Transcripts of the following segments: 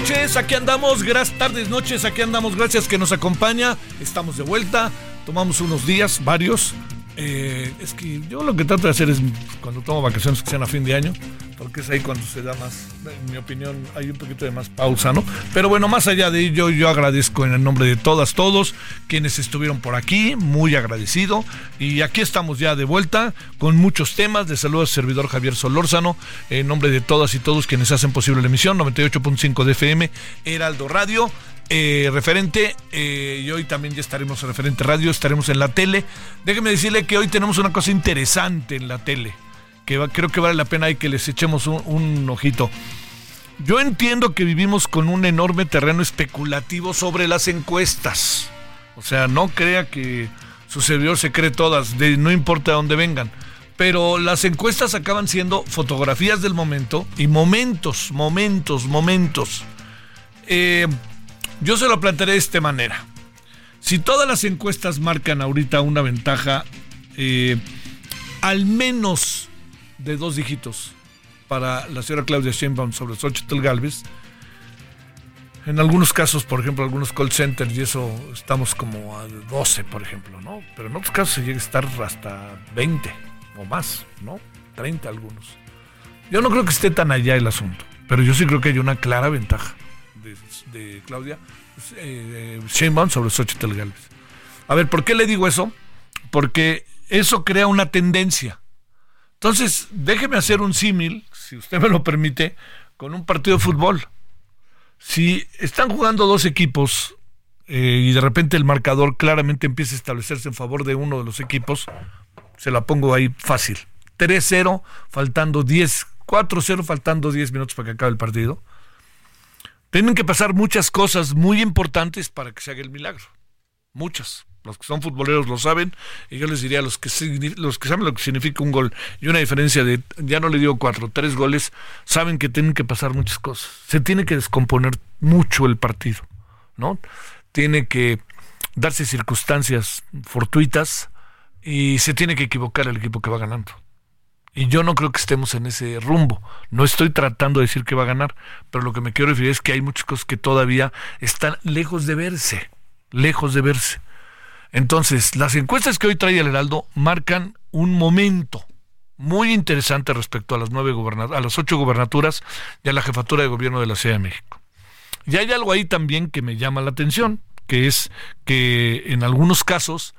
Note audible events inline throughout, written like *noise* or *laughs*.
Noches, aquí andamos, gracias, tardes, noches, aquí andamos, gracias que nos acompaña, estamos de vuelta, tomamos unos días, varios. Eh, es que yo lo que trato de hacer es cuando tomo vacaciones que sean a fin de año, porque es ahí cuando se da más, en mi opinión, hay un poquito de más pausa, ¿no? Pero bueno, más allá de ello, yo agradezco en el nombre de todas, todos quienes estuvieron por aquí, muy agradecido. Y aquí estamos ya de vuelta con muchos temas. De saludo al servidor Javier Solórzano, en nombre de todas y todos quienes hacen posible la emisión, 98.5 de FM, Heraldo Radio. eh, referente eh, y hoy también ya estaremos en referente radio, estaremos en la tele. Déjeme decirle que hoy tenemos una cosa interesante en la tele, que creo que vale la pena y que les echemos un, ojito. Yo entiendo que vivimos con un enorme terreno especulativo sobre las encuestas. O sea, no crea que su servidor se cree todas, no importa de dónde vengan. Pero las encuestas acaban siendo fotografías del momento y momentos, momentos, momentos. Eh, yo se lo plantearé de esta manera. Si todas las encuestas marcan ahorita una ventaja, eh, al menos de dos dígitos para la señora Claudia Sheinbaum sobre Xochitl Galvez, en algunos casos, por ejemplo, algunos call centers y eso estamos como a 12, por ejemplo, ¿no? Pero en otros casos se llega a estar hasta 20 o más, ¿no? 30 algunos. Yo no creo que esté tan allá el asunto, pero yo sí creo que hay una clara ventaja de, Claudia eh, Sheinbaum sobre Xochitl Galvez. A ver, ¿por qué le digo eso? Porque eso crea una tendencia. Entonces, déjeme hacer un símil, si usted me lo permite, con un partido de fútbol. Si están jugando dos equipos eh, y de repente el marcador claramente empieza a establecerse en favor de uno de los equipos, se la pongo ahí fácil. 3-0, faltando 10, 4-0, faltando 10 minutos para que acabe el partido. Tienen que pasar muchas cosas muy importantes para que se haga el milagro. Muchas. Los que son futboleros lo saben. Y yo les diría los que, los que saben lo que significa un gol y una diferencia de, ya no le digo cuatro, tres goles, saben que tienen que pasar muchas cosas. Se tiene que descomponer mucho el partido, ¿no? Tiene que darse circunstancias fortuitas y se tiene que equivocar el equipo que va ganando. Y yo no creo que estemos en ese rumbo. No estoy tratando de decir que va a ganar, pero lo que me quiero referir es que hay muchas cosas que todavía están lejos de verse, lejos de verse. Entonces, las encuestas que hoy trae el Heraldo marcan un momento muy interesante respecto a las nueve a las ocho gobernaturas y a la jefatura de gobierno de la Ciudad de México. Y hay algo ahí también que me llama la atención, que es que en algunos casos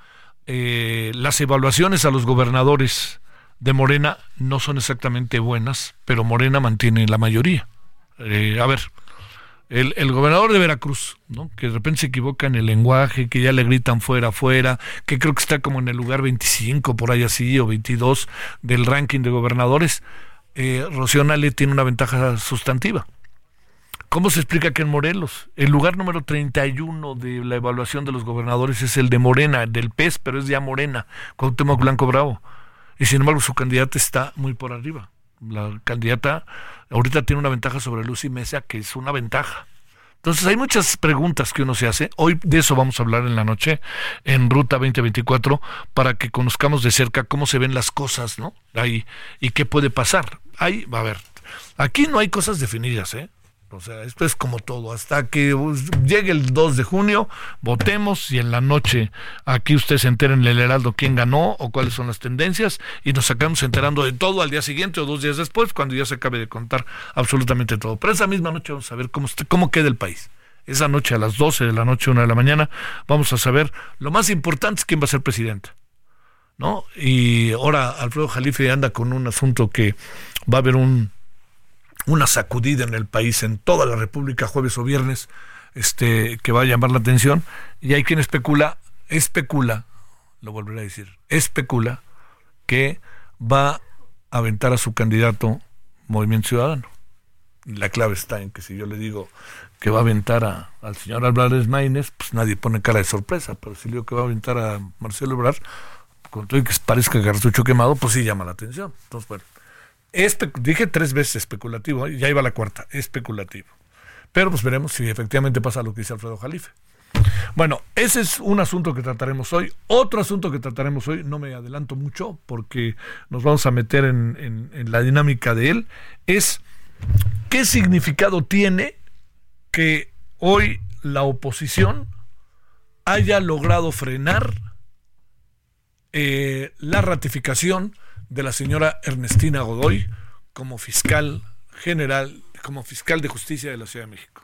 eh, las evaluaciones a los gobernadores de Morena no son exactamente buenas, pero Morena mantiene la mayoría. Eh, a ver, el, el gobernador de Veracruz, ¿no? que de repente se equivoca en el lenguaje, que ya le gritan fuera, fuera, que creo que está como en el lugar 25, por ahí así, o 22 del ranking de gobernadores, eh, Rocío Nale tiene una ventaja sustantiva. ¿Cómo se explica que en Morelos el lugar número 31 de la evaluación de los gobernadores es el de Morena, del PES, pero es ya Morena, Cuauhtémoc Blanco Bravo? Y sin embargo su candidata está muy por arriba. La candidata ahorita tiene una ventaja sobre Lucy Mesa, que es una ventaja. Entonces hay muchas preguntas que uno se hace. Hoy de eso vamos a hablar en la noche en Ruta 2024 para que conozcamos de cerca cómo se ven las cosas, ¿no? Ahí y qué puede pasar. Ahí, va a ver. Aquí no hay cosas definidas, ¿eh? O sea, esto es como todo. Hasta que llegue el 2 de junio, votemos y en la noche aquí usted se entera en el Heraldo quién ganó o cuáles son las tendencias y nos sacamos enterando de todo al día siguiente o dos días después, cuando ya se acabe de contar absolutamente todo. Pero esa misma noche vamos a ver cómo, cómo queda el país. Esa noche a las 12 de la noche, 1 de la mañana, vamos a saber lo más importante es quién va a ser presidente. ¿No? Y ahora Alfredo Jalife anda con un asunto que va a haber un una sacudida en el país, en toda la República, jueves o viernes, este, que va a llamar la atención. Y hay quien especula, especula, lo volveré a decir, especula que va a aventar a su candidato Movimiento Ciudadano. La clave está en que si yo le digo que va a aventar al señor Álvarez Maínez, pues nadie pone cara de sorpresa, pero si le digo que va a aventar a Marcelo Ebrard, con todo y que parezca cartucho quemado, pues sí llama la atención. Entonces, bueno, dije tres veces especulativo, ya iba la cuarta, especulativo. Pero pues veremos si efectivamente pasa lo que dice Alfredo Jalife. Bueno, ese es un asunto que trataremos hoy. Otro asunto que trataremos hoy, no me adelanto mucho porque nos vamos a meter en, en la dinámica de él, es qué significado tiene que hoy la oposición haya logrado frenar eh, la ratificación de la señora Ernestina Godoy como fiscal general, como fiscal de justicia de la Ciudad de México.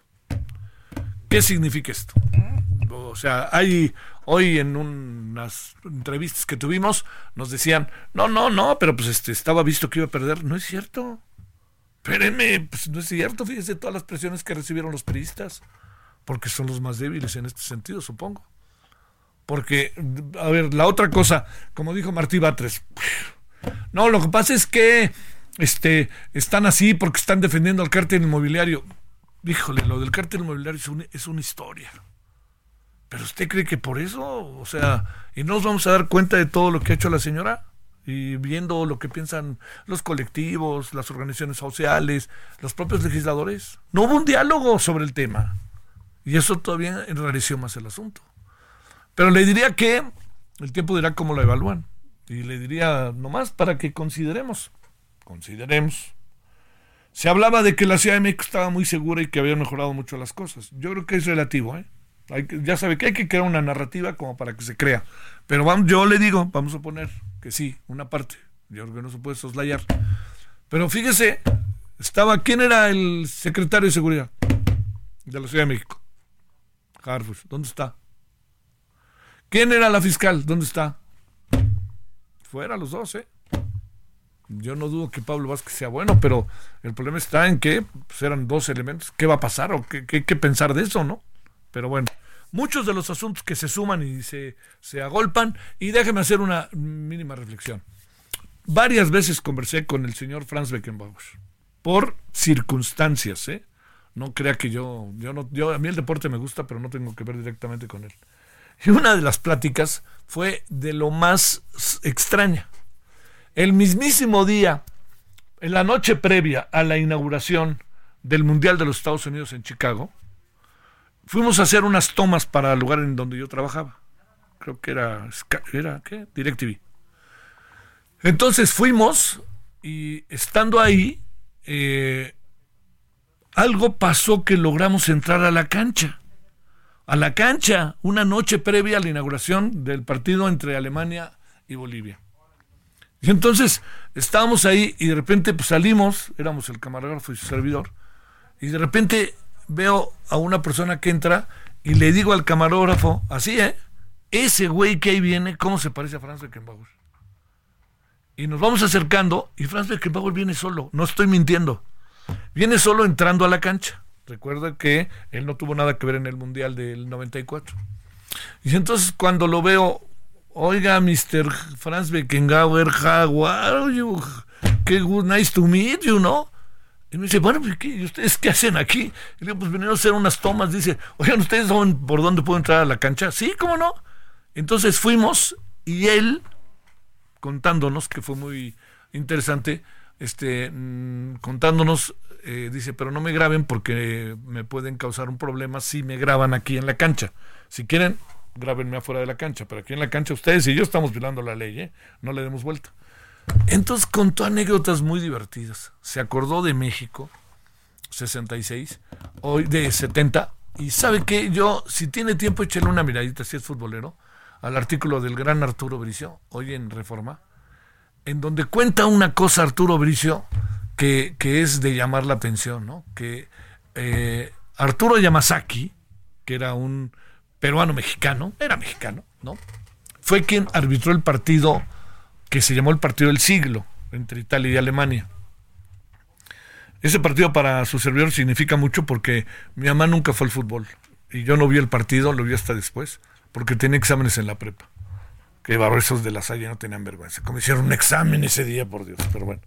¿Qué significa esto? O sea, hay hoy en unas entrevistas que tuvimos nos decían, no, no, no, pero pues este estaba visto que iba a perder. No es cierto. Espérenme, pues no es cierto. Fíjense todas las presiones que recibieron los periodistas, porque son los más débiles en este sentido, supongo. Porque, a ver, la otra cosa, como dijo Martí Batres, no, lo que pasa es que este, están así porque están defendiendo al cártel inmobiliario. Híjole, lo del cártel inmobiliario es, una historia. Pero usted cree que por eso, o sea, y no nos vamos a dar cuenta de todo lo que ha hecho la señora y viendo lo que piensan los colectivos, las organizaciones sociales, los propios legisladores. No hubo un diálogo sobre el tema. Y eso todavía enrareció más el asunto. Pero le diría que el tiempo dirá cómo lo evalúan. Y le diría nomás para que consideremos, consideremos. Se hablaba de que la México estaba muy segura y que había mejorado mucho las cosas. Yo creo que es relativo, ¿eh? ya sabe que hay que crear una narrativa como para que se crea. Pero vamos, yo le digo, vamos a poner que sí, una parte. Yo creo que no se puede soslayar. Pero fíjese, estaba, ¿quién era el secretario de seguridad de la Ciudad de México? Harfush, ¿dónde está? ¿Quién era la fiscal? ¿Dónde está? Fuera los dos, ¿eh? Yo no dudo que Pablo Vázquez sea bueno, pero el problema está en que pues, eran dos elementos. ¿Qué va a pasar o qué, qué, pensar de eso, no? Pero bueno, muchos de los asuntos que se suman y se, se agolpan. Y déjeme hacer una mínima reflexión. Varias veces conversé con el señor Franz Beckenbauer por circunstancias, ¿eh? No crea que yo, yo no, yo a mí el deporte me gusta, pero no tengo que ver directamente con él. Y una de las pláticas fue de lo más extraña. El mismísimo día, en la noche previa a la inauguración del Mundial de los Estados Unidos en Chicago, fuimos a hacer unas tomas para el lugar en donde yo trabajaba. Creo que era. DirecTV. Entonces fuimos y estando ahí, eh, algo pasó que logramos entrar a la cancha a la cancha una noche previa a la inauguración del partido entre Alemania y Bolivia. Y entonces estábamos ahí y de repente pues, salimos, éramos el camarógrafo y su servidor, y de repente veo a una persona que entra y le digo al camarógrafo, así, ¿eh? Ese güey que ahí viene, ¿cómo se parece a Franz Beckenbauer? Y nos vamos acercando y Franz Beckenbauer viene solo, no estoy mintiendo. Viene solo entrando a la cancha. Recuerda que él no tuvo nada que ver en el Mundial del 94. Y entonces cuando lo veo, oiga, Mr. Franz Beckenbauer, how are you? Qué good, nice to meet you, ¿no? Y me dice, bueno, pues, ¿qué, ¿ustedes qué hacen aquí? Y le digo, pues vinieron a hacer unas tomas. Dice, oigan, ¿ustedes por dónde puedo entrar a la cancha? Sí, ¿cómo no? Entonces fuimos y él, contándonos, que fue muy interesante, este, mm, contándonos eh, dice, pero no me graben porque me pueden causar un problema si me graban aquí en la cancha. Si quieren, grábenme afuera de la cancha, pero aquí en la cancha ustedes y yo estamos violando la ley, ¿eh? no le demos vuelta. Entonces contó anécdotas muy divertidas. Se acordó de México, 66, hoy de 70. Y sabe que yo, si tiene tiempo, échale una miradita, si es futbolero, al artículo del gran Arturo Bricio, hoy en Reforma, en donde cuenta una cosa Arturo Bricio que, es de llamar la atención, ¿no? Que eh, Arturo Yamazaki, que era un peruano mexicano, era mexicano, ¿no? Fue quien arbitró el partido que se llamó el partido del siglo entre Italia y Alemania. Ese partido para su servidor significa mucho porque mi mamá nunca fue al fútbol y yo no vi el partido, lo vi hasta después, porque tenía exámenes en la prepa. Que esos de la Salle no tenían vergüenza. Como hicieron un examen ese día, por Dios, pero bueno.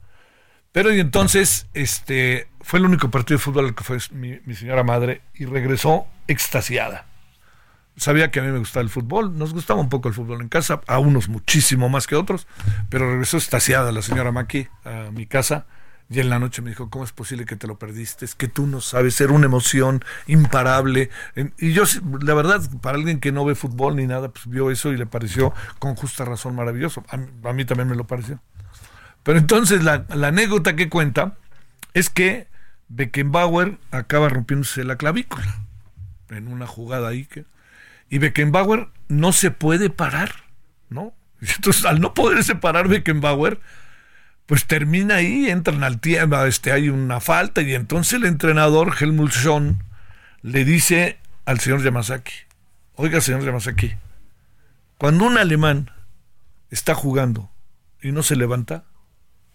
Pero y entonces, este, fue el único partido de fútbol al que fue mi, mi señora madre y regresó extasiada. Sabía que a mí me gustaba el fútbol, nos gustaba un poco el fútbol en casa, a unos muchísimo más que otros, pero regresó extasiada la señora Maki a mi casa y en la noche me dijo, ¿cómo es posible que te lo perdiste? Es que tú no sabes, era una emoción imparable. Y yo, la verdad, para alguien que no ve fútbol ni nada, pues vio eso y le pareció con justa razón maravilloso. A, mí también me lo pareció. Pero entonces la, anécdota que cuenta es que Beckenbauer acaba rompiéndose la clavícula en una jugada ahí que... Y Beckenbauer no se puede parar, ¿no? *laughs* Entonces, al no poderse parar Beckenbauer, pues termina ahí, entran al tiempo, este, hay una falta y entonces el entrenador Helmut Schön le dice al señor Yamazaki, oiga señor Yamazaki, cuando un alemán está jugando y no se levanta,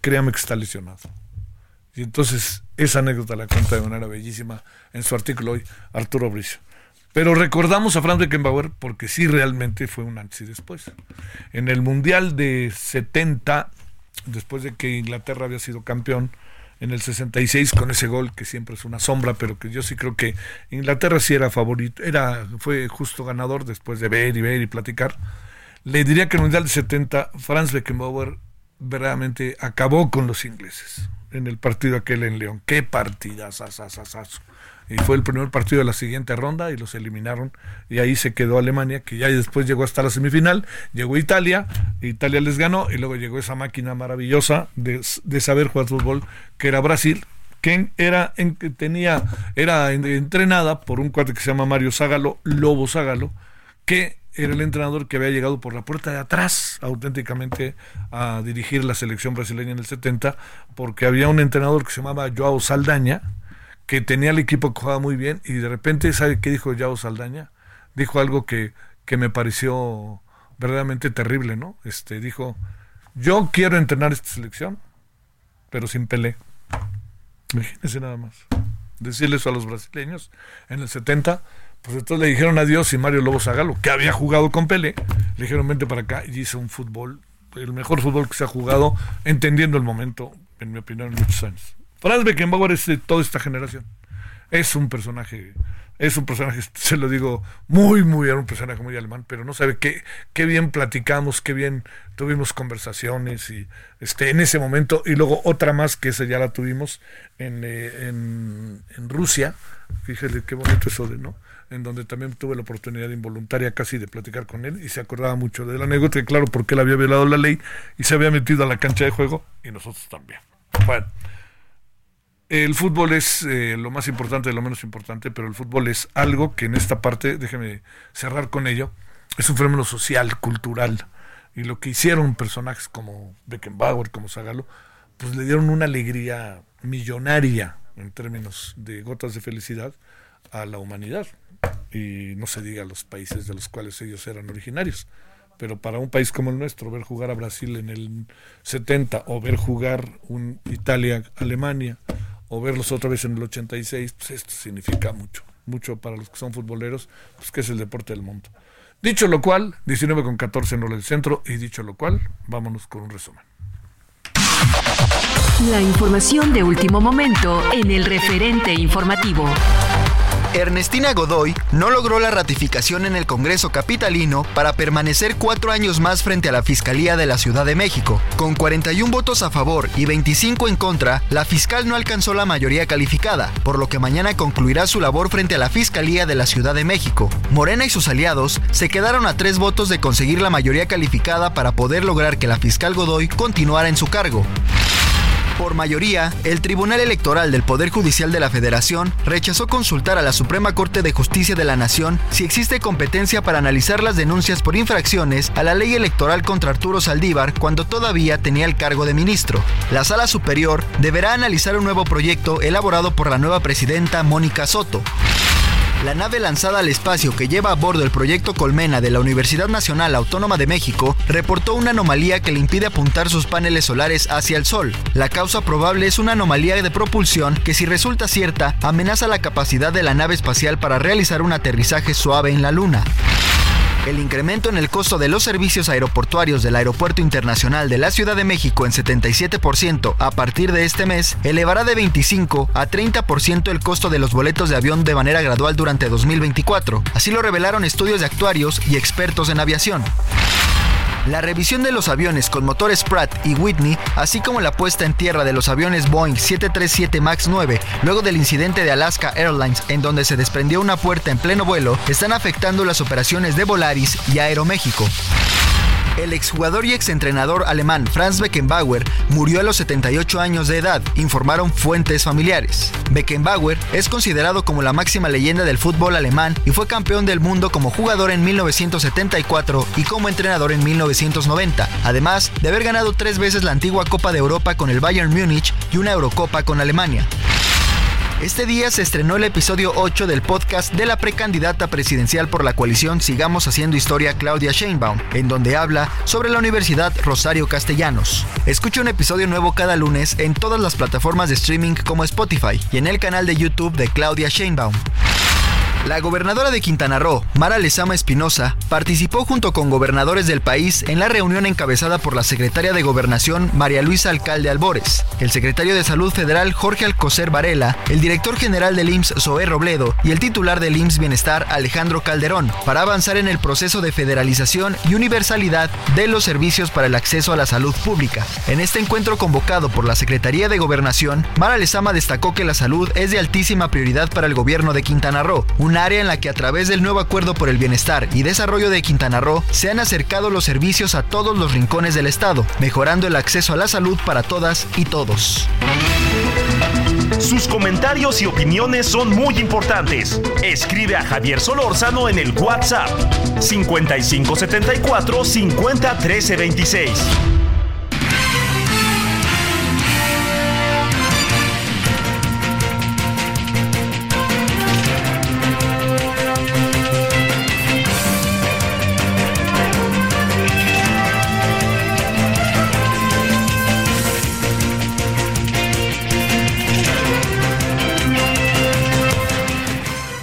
créame que está lesionado. Y entonces esa anécdota la cuenta de manera bellísima en su artículo hoy Arturo Bricio. Pero recordamos a Franz Beckenbauer porque sí realmente fue un antes y después. En el Mundial de 70 después de que Inglaterra había sido campeón en el 66 con ese gol que siempre es una sombra, pero que yo sí creo que Inglaterra sí era favorito, era fue justo ganador después de ver y ver y platicar. Le diría que en el Mundial de 70 Franz Beckenbauer verdaderamente acabó con los ingleses en el partido aquel en León. Qué partida, y fue el primer partido de la siguiente ronda y los eliminaron. Y ahí se quedó Alemania que ya después llegó hasta la semifinal llegó Italia Italia les ganó y luego llegó esa máquina maravillosa de, saber jugar fútbol que era Brasil que era en, que tenía era entrenada por un cuate que se llama Mario Ságalo Lobo Ságalo que era el entrenador que había llegado por la puerta de atrás auténticamente a dirigir la selección brasileña en el 70 porque había un entrenador que se llamaba Joao Saldaña que tenía el equipo que jugaba muy bien y de repente, ¿sabe qué dijo Yao Saldaña? Dijo algo que, que me pareció verdaderamente terrible, ¿no? Este, dijo, yo quiero entrenar esta selección, pero sin Pelé. Imagínense nada más. Decirle eso a los brasileños en el 70, pues entonces le dijeron adiós y Mario Lobo Zagalo, que había jugado con Pelé, le dijeron vente para acá y hizo un fútbol, el mejor fútbol que se ha jugado, entendiendo el momento, en mi opinión, en muchos años. Franz Beckenbauer es de toda esta generación. Es un personaje, es un personaje, se lo digo, muy, muy, era un personaje muy alemán, pero no sabe qué, qué bien platicamos, qué bien tuvimos conversaciones y este, en ese momento, y luego otra más que esa ya la tuvimos en, eh, en, Rusia, fíjese qué bonito eso de, ¿no? en donde también tuve la oportunidad involuntaria casi de platicar con él y se acordaba mucho de la anécdota, claro, porque él había violado la ley y se había metido a la cancha de juego y nosotros también. Bueno, el fútbol es eh, lo más importante de lo menos importante, pero el fútbol es algo que en esta parte, déjeme cerrar con ello, es un fenómeno social, cultural. Y lo que hicieron personajes como Beckenbauer, como Zagalo, pues le dieron una alegría millonaria en términos de gotas de felicidad a la humanidad. Y no se diga los países de los cuales ellos eran originarios. Pero para un país como el nuestro, ver jugar a Brasil en el 70 o ver jugar un Italia-Alemania o verlos otra vez en el 86, pues esto significa mucho, mucho para los que son futboleros, pues que es el deporte del mundo. Dicho lo cual, 19 con 14 en el centro, y dicho lo cual, vámonos con un resumen. La información de último momento en el referente informativo. Ernestina Godoy no logró la ratificación en el Congreso Capitalino para permanecer cuatro años más frente a la Fiscalía de la Ciudad de México. Con 41 votos a favor y 25 en contra, la fiscal no alcanzó la mayoría calificada, por lo que mañana concluirá su labor frente a la Fiscalía de la Ciudad de México. Morena y sus aliados se quedaron a tres votos de conseguir la mayoría calificada para poder lograr que la fiscal Godoy continuara en su cargo. Por mayoría, el Tribunal Electoral del Poder Judicial de la Federación rechazó consultar a la Suprema Corte de Justicia de la Nación si existe competencia para analizar las denuncias por infracciones a la ley electoral contra Arturo Saldívar cuando todavía tenía el cargo de ministro. La Sala Superior deberá analizar un nuevo proyecto elaborado por la nueva presidenta Mónica Soto. La nave lanzada al espacio que lleva a bordo el proyecto Colmena de la Universidad Nacional Autónoma de México reportó una anomalía que le impide apuntar sus paneles solares hacia el Sol. La causa probable es una anomalía de propulsión que si resulta cierta amenaza la capacidad de la nave espacial para realizar un aterrizaje suave en la Luna. El incremento en el costo de los servicios aeroportuarios del Aeropuerto Internacional de la Ciudad de México en 77% a partir de este mes elevará de 25 a 30% el costo de los boletos de avión de manera gradual durante 2024. Así lo revelaron estudios de actuarios y expertos en aviación. La revisión de los aviones con motores Pratt y Whitney, así como la puesta en tierra de los aviones Boeing 737 MAX 9, luego del incidente de Alaska Airlines en donde se desprendió una puerta en pleno vuelo, están afectando las operaciones de Volaris y Aeroméxico. El exjugador y exentrenador alemán Franz Beckenbauer murió a los 78 años de edad, informaron fuentes familiares. Beckenbauer es considerado como la máxima leyenda del fútbol alemán y fue campeón del mundo como jugador en 1974 y como entrenador en 1990, además de haber ganado tres veces la antigua Copa de Europa con el Bayern Múnich y una Eurocopa con Alemania. Este día se estrenó el episodio 8 del podcast de la precandidata presidencial por la coalición Sigamos Haciendo Historia Claudia Sheinbaum, en donde habla sobre la Universidad Rosario Castellanos. Escucha un episodio nuevo cada lunes en todas las plataformas de streaming como Spotify y en el canal de YouTube de Claudia Sheinbaum. La gobernadora de Quintana Roo, Mara Lezama Espinosa, participó junto con gobernadores del país en la reunión encabezada por la secretaria de Gobernación, María Luisa Alcalde Albores, el secretario de Salud Federal, Jorge Alcocer Varela, el director general del IMSS, Zoé Robledo, y el titular del IMSS Bienestar, Alejandro Calderón, para avanzar en el proceso de federalización y universalidad de los servicios para el acceso a la salud pública. En este encuentro convocado por la Secretaría de Gobernación, Mara Lezama destacó que la salud es de altísima prioridad para el gobierno de Quintana Roo, área en la que a través del nuevo Acuerdo por el Bienestar y Desarrollo de Quintana Roo se han acercado los servicios a todos los rincones del Estado, mejorando el acceso a la salud para todas y todos. Sus comentarios y opiniones son muy importantes. Escribe a Javier Solórzano en el WhatsApp 5574 50 26.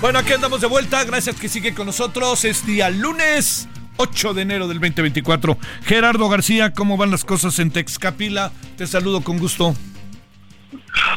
Bueno, aquí andamos de vuelta. Gracias que sigue con nosotros. Es día lunes 8 de enero del 2024. Gerardo García, ¿cómo van las cosas en Texcapila? Te saludo con gusto.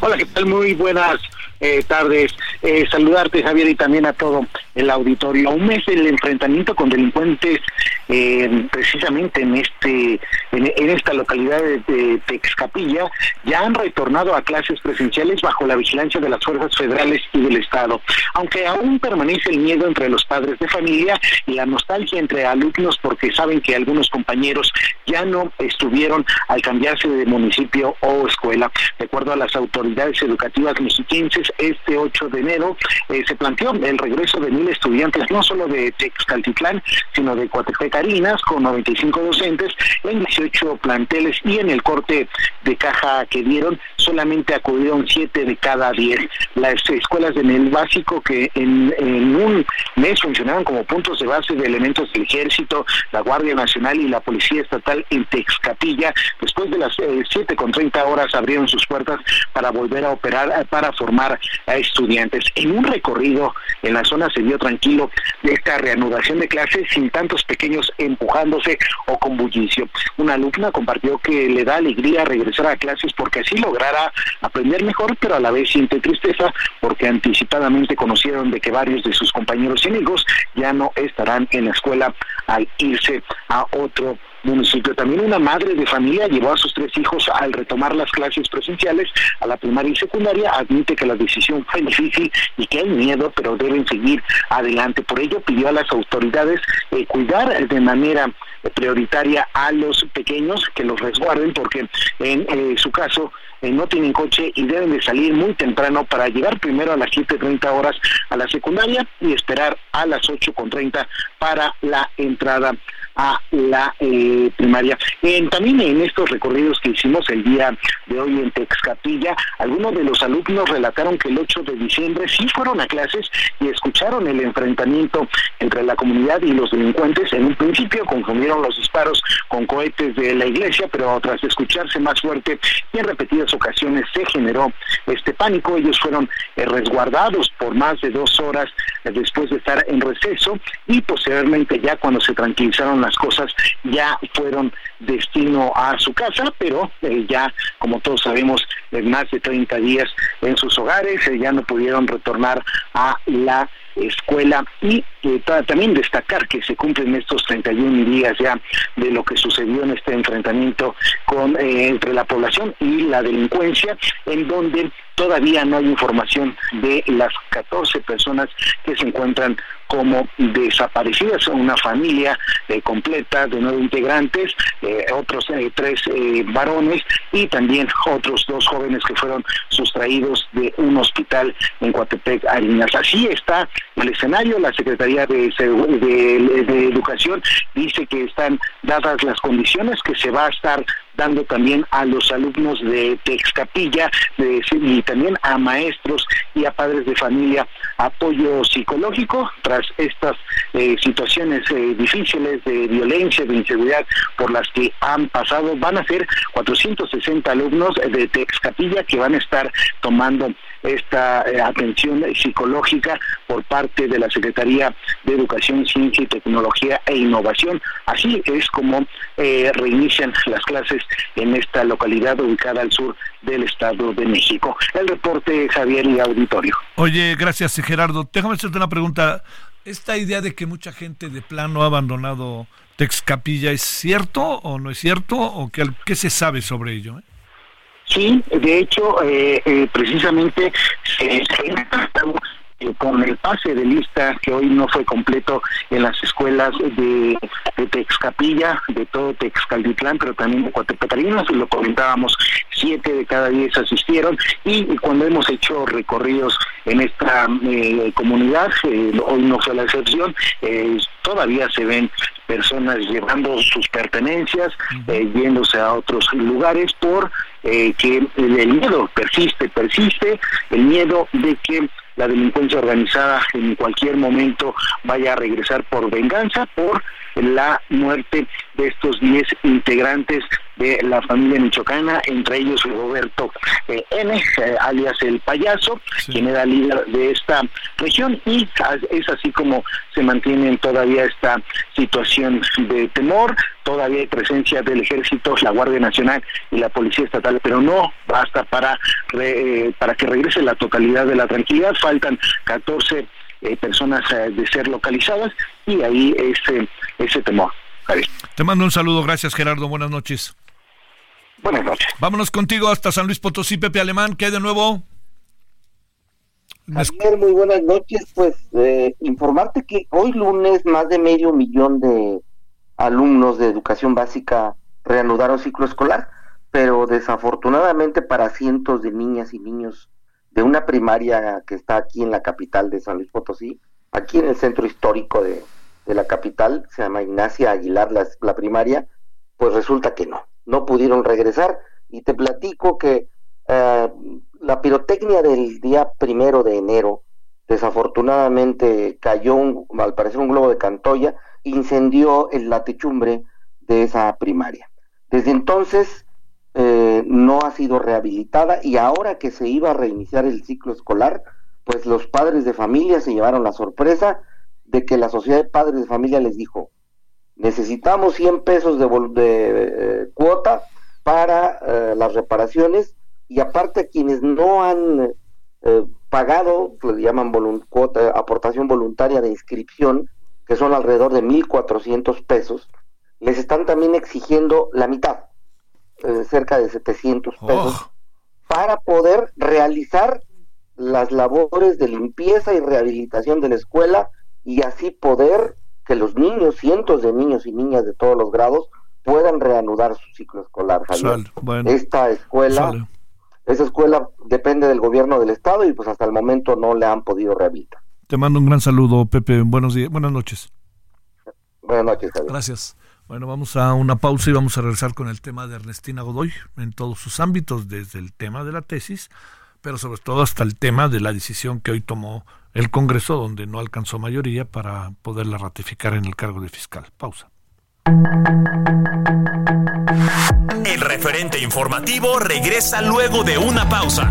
Hola, ¿qué tal? Muy buenas eh, tardes. Eh, saludarte, Javier, y también a todo el auditorio. Un mes del enfrentamiento con delincuentes, eh, precisamente en este en, esta localidad de, Texcapilla, ya han retornado a clases presenciales bajo la vigilancia de las fuerzas federales y del Estado. Aunque aún permanece el miedo entre los padres de familia y la nostalgia entre alumnos porque saben que algunos compañeros ya no estuvieron al cambiarse de municipio o escuela. De acuerdo a las autoridades educativas mexiquenses, este 8 de enero eh, se planteó el regreso de mil estudiantes, no solo de Texcaltitlán, sino de Coatepecarinas, con 95 docentes en 18 planteles y en el corte de caja que dieron solamente acudieron 7 de cada 10. Las escuelas de nivel básico que en, un mes funcionaban como puntos de base de elementos del ejército, la Guardia Nacional y la Policía Estatal en Texcapilla, después de las 7 eh, con 30 horas abrieron sus puertas para volver a operar, eh, para formar a estudiantes. En un recorrido en la zona se vio tranquilo de esta reanudación de clases sin tantos pequeños empujándose o con bullicio. Una alumna compartió que le da alegría regresar a clases porque así logrará aprender mejor, pero a la vez siente tristeza porque anticipadamente conocieron de que varios de sus compañeros y amigos ya no estarán en la escuela al irse a otro municipio. También una madre de familia llevó a sus tres hijos al retomar las clases presenciales a la primaria y secundaria. Admite que la decisión fue difícil y que hay miedo, pero deben seguir adelante. Por ello pidió a las autoridades eh, cuidar de manera prioritaria a los pequeños que los resguarden porque en eh, su caso eh, no tienen coche y deben de salir muy temprano para llegar primero a las 7.30 horas a la secundaria y esperar a las 8.30 para la entrada a la eh, primaria. también en estos recorridos que hicimos el día de hoy en Texcapilla, algunos de los alumnos relataron que el 8 de diciembre sí fueron a clases y escucharon el enfrentamiento entre la comunidad y los delincuentes. En un principio confundieron los disparos con cohetes de la iglesia, pero tras escucharse más fuerte y en repetidas ocasiones se generó este pánico. Ellos fueron eh, resguardados por más de dos horas después de estar en receso y posteriormente ya cuando se tranquilizaron las cosas ya fueron destino a su casa, pero eh, ya, como todos sabemos, más de 30 días en sus hogares, eh, ya no pudieron retornar a la escuela y eh, también destacar que se cumplen estos 31 días ya de lo que sucedió en este enfrentamiento con entre la población y la delincuencia en donde todavía no hay información de las 14 personas que se encuentran como desaparecidas, una familia eh, completa de nueve integrantes, eh, otros eh, tres varones y también otros dos jóvenes que fueron sustraídos de un hospital en Coatepec, Arinas. Así está el escenario, la Secretaría de, de Educación dice que están dadas las condiciones que se va a estar dando también a los alumnos de Texcapilla y también a maestros y a padres de familia apoyo psicológico tras estas eh, situaciones eh, difíciles de violencia, de inseguridad por las que han pasado. Van a ser 460 alumnos de Texcapilla que van a estar tomando esta eh, atención psicológica por parte de la Secretaría de Educación, Ciencia y Tecnología e Innovación. Así es como eh, reinician las clases en esta localidad ubicada al sur del Estado de México. El reporte Javier y Auditorio. Oye, gracias Gerardo. Déjame hacerte una pregunta. ¿Esta idea de que mucha gente de plano ha abandonado Texcapilla es cierto o no es cierto? ¿O qué, qué se sabe sobre ello? Eh? Sí, de hecho, eh, eh, precisamente se, con el pase de lista que hoy no fue completo en las escuelas de, Texcapilla, de todo Texcalditlán, pero también de Coatepetarinas, lo comentábamos, siete de cada diez asistieron y cuando hemos hecho recorridos en esta eh, comunidad, hoy no fue la excepción, todavía se ven personas llevando sus pertenencias, yéndose a otros lugares por eh, que el miedo persiste, persiste, el miedo de que la delincuencia organizada en cualquier momento vaya a regresar por venganza, por la muerte de estos 10 integrantes de la familia michoacana, entre ellos Roberto eh, N, eh, alias el payaso, quien era líder de esta región, y es así como se mantiene todavía esta situación de temor, todavía hay presencia del ejército, la Guardia Nacional y la Policía Estatal, pero no basta para, eh, para que regrese la totalidad de la tranquilidad, faltan 14 eh, personas eh, de ser localizadas y ahí ese, ese temor. Te mando un saludo, gracias Gerardo, buenas noches. Buenas noches. Vámonos contigo hasta San Luis Potosí, Pepe Alemán, ¿qué hay de nuevo? Javier, muy buenas noches. Pues eh, informarte que hoy lunes más de medio millón de alumnos de educación básica reanudaron ciclo escolar, pero desafortunadamente para cientos de niñas y niños de una primaria que está aquí en la capital de San Luis Potosí, aquí en el centro histórico de, la capital, se llama Ignacia Aguilar la, primaria, pues resulta que no, no pudieron regresar. Y te platico que eh, la pirotecnia del día primero de enero, desafortunadamente cayó al parecer un globo de Cantoya, incendió el la techumbre de esa primaria. Desde entonces eh, no ha sido rehabilitada y ahora que se iba a reiniciar el ciclo escolar, pues los padres de familia se llevaron la sorpresa de que la sociedad de padres de familia les dijo, necesitamos 100 pesos de, eh, cuota para eh, las reparaciones y aparte quienes no han pagado, le llaman cuota, aportación voluntaria de inscripción, que son alrededor de 1.400 pesos, les están también exigiendo la mitad eh, cerca de 700 pesos, para poder realizar las labores de limpieza y rehabilitación de la escuela y así poder que los niños, cientos de niños y niñas de todos los grados, puedan reanudar su ciclo escolar. Esta escuela esa escuela depende del gobierno del estado y pues hasta el momento no le han podido rehabilitar. Te mando un gran saludo, Pepe. Buenos días, buenas noches. Buenas noches, Javier. Gracias. Bueno, vamos a una pausa y vamos a regresar con el tema de Ernestina Godoy en todos sus ámbitos, desde el tema de la tesis, pero sobre todo hasta el tema de la decisión que hoy tomó el Congreso, donde no alcanzó mayoría para poderla ratificar en el cargo de fiscal. Pausa. El referente informativo regresa luego de una pausa.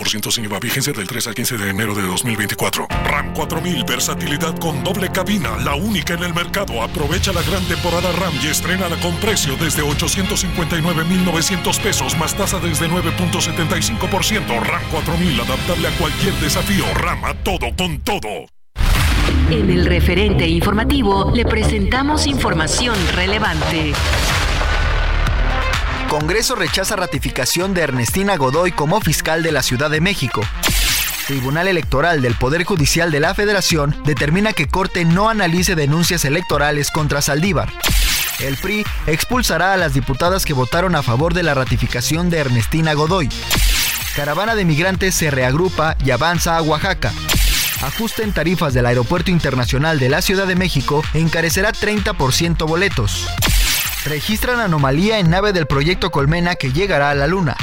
31.7% sin IVA, vigencia del 3 al 15 de enero de 2024. RAM 4000, versatilidad con doble cabina, la única en el mercado. Aprovecha la gran temporada RAM y estrenala con precio desde 859.900 pesos, más tasa desde 9.75%. RAM 4000, adaptable a cualquier desafío. RAM a todo con todo. En el referente informativo le presentamos información relevante. Congreso rechaza ratificación de Ernestina Godoy como fiscal de la Ciudad de México. Tribunal Electoral del Poder Judicial de la Federación determina que Corte no analice denuncias electorales contra Saldívar. El PRI expulsará a las diputadas que votaron a favor de la ratificación de Ernestina Godoy. Caravana de migrantes se reagrupa y avanza a Oaxaca. Ajuste en tarifas del Aeropuerto Internacional de la Ciudad de México encarecerá 30% boletos registran anomalía en nave del proyecto Colmena que llegará a la Luna.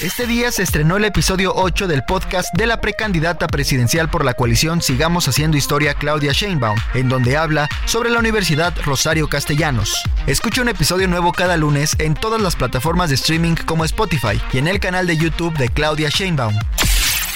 Este día se estrenó el episodio 8 del podcast de la precandidata presidencial por la coalición Sigamos Haciendo Historia Claudia Sheinbaum, en donde habla sobre la Universidad Rosario Castellanos. Escucha un episodio nuevo cada lunes en todas las plataformas de streaming como Spotify y en el canal de YouTube de Claudia Sheinbaum.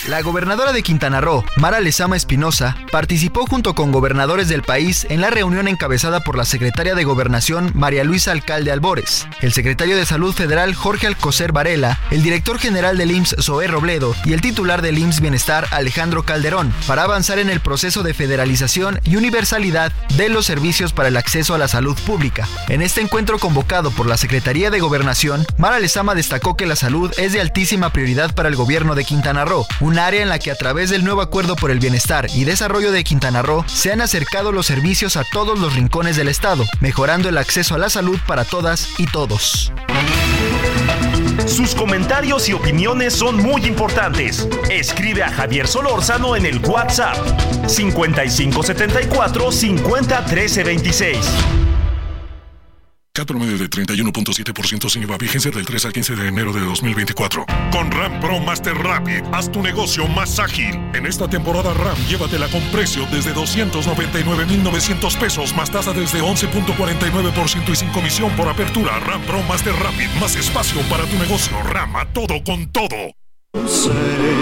La gobernadora de Quintana Roo, Mara Lezama Espinosa, participó junto con gobernadores del país en la reunión encabezada por la secretaria de Gobernación María Luisa Alcalde Albores, el secretario de Salud Federal Jorge Alcocer Varela, el director general del IMSS Zoé Robledo y el titular del IMSS Bienestar Alejandro Calderón, para avanzar en el proceso de federalización y universalidad de los servicios para el acceso a la salud pública. En este encuentro convocado por la Secretaría de Gobernación, Mara Lezama destacó que la salud es de altísima prioridad para el gobierno de Quintana Roo, área en la que a través del nuevo acuerdo por el bienestar y desarrollo de Quintana Roo se han acercado los servicios a todos los rincones del estado, mejorando el acceso a la salud para todas y todos. Sus comentarios y opiniones son muy importantes. Escribe a Javier Solórzano en el WhatsApp 5574 50 CAT promedio de 31.7% sin IVA, vigencia del 3 al 15 de enero de 2024. Con RAM Pro Master Rapid, haz tu negocio más ágil. En esta temporada RAM, llévatela con precio desde 299,900 pesos, más tasa desde 11.49% y sin comisión por apertura. RAM Pro Master Rapid, más espacio para tu negocio. RAM a todo con todo. Solórzano,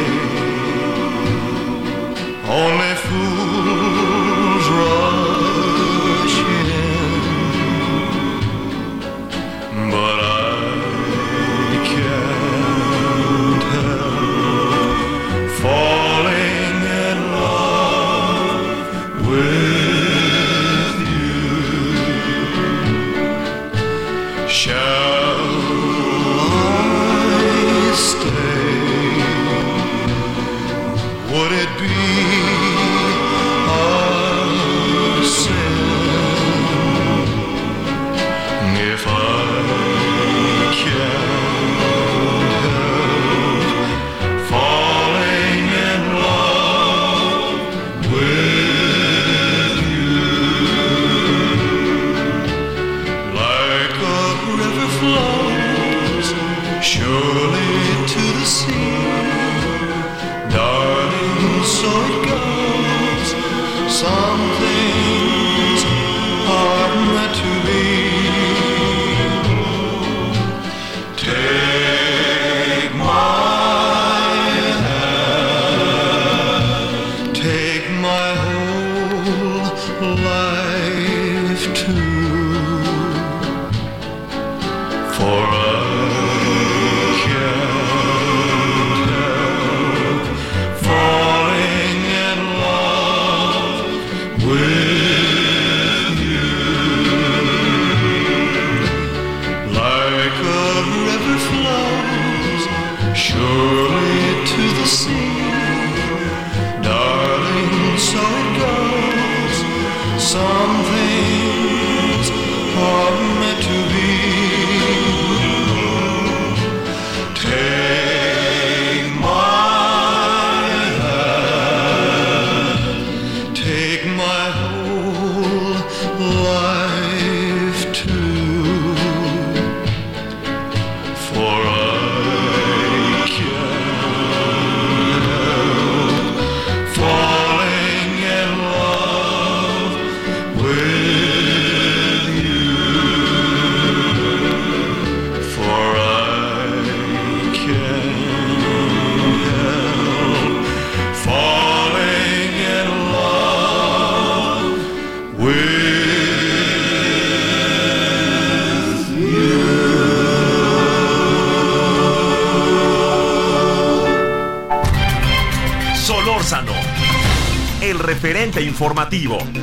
informativo.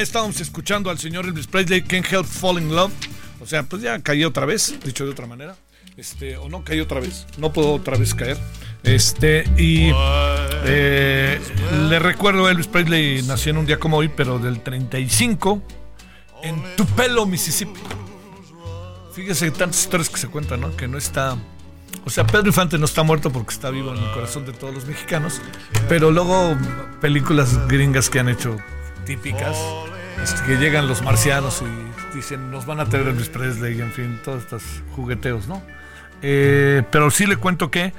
Estábamos escuchando al señor Elvis Presley, Can't Help Falling in Love. O sea, pues ya cayó otra vez, dicho de otra manera. Este, o no cayó otra vez, no puedo otra vez caer. Este, y eh, le recuerdo, Elvis Presley nació en un día como hoy, pero del 35, en Tupelo, Mississippi. Fíjese tantas historias que se cuentan, ¿no? Que no está. O sea, Pedro Infante no está muerto porque está vivo en el corazón de todos los mexicanos. Pero luego, películas gringas que han hecho típicas, este, que llegan los marcianos y dicen, nos van a tener Elvis Presley, en fin, todos estos jugueteos, ¿no? Eh, pero sí le cuento que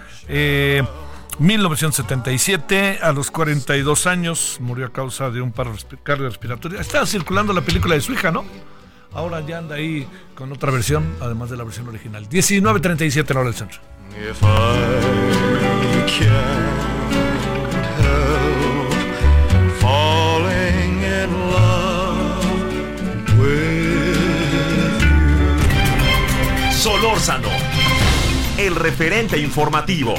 1977, eh, a los 42 años, murió a causa de un paro cardiorrespiratorio. Estaba circulando la película de su hija, ¿no? Ahora ya anda ahí con otra versión, además de la versión original. 19.37 la hora del centro. Solórzano, el referente informativo.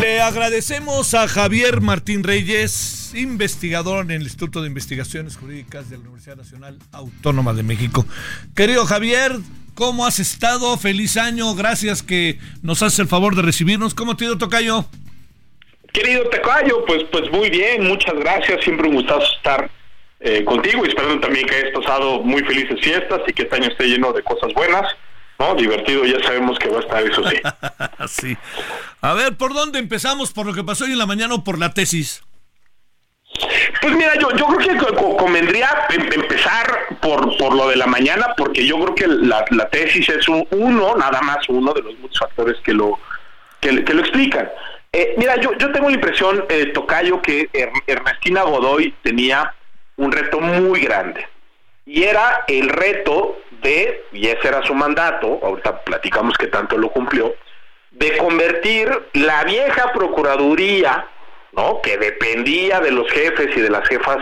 Le agradecemos a Javier Martín Reyes, investigador en el Instituto de Investigaciones Jurídicas de la Universidad Nacional Autónoma de México. Querido Javier, ¿Cómo has estado? Feliz año. Gracias que nos haces el favor de recibirnos. ¿Cómo te ha ido, Tocayo? Querido Tocayo, pues, pues muy bien. Muchas gracias. Siempre un gustazo estar eh, contigo y esperando también que hayas pasado muy felices fiestas y que este año esté lleno de cosas buenas. ¿no? Divertido, ya sabemos que va a estar, eso sí. *laughs* sí. A ver, ¿por dónde empezamos? ¿Por lo que pasó hoy en la mañana o por la tesis? Pues mira, yo, yo creo que convendría em, empezar por, por lo de la mañana, porque yo creo que la, tesis es uno, nada más uno de los muchos factores que lo, que, lo explican. Eh, mira, yo, yo tengo la impresión, eh, Tocayo, que Ernestina Godoy tenía un reto muy grande. Y era el reto de, y ese era su mandato, ahorita platicamos que tanto lo cumplió, de convertir la vieja Procuraduría ¿no? Que dependía de los jefes y de las jefas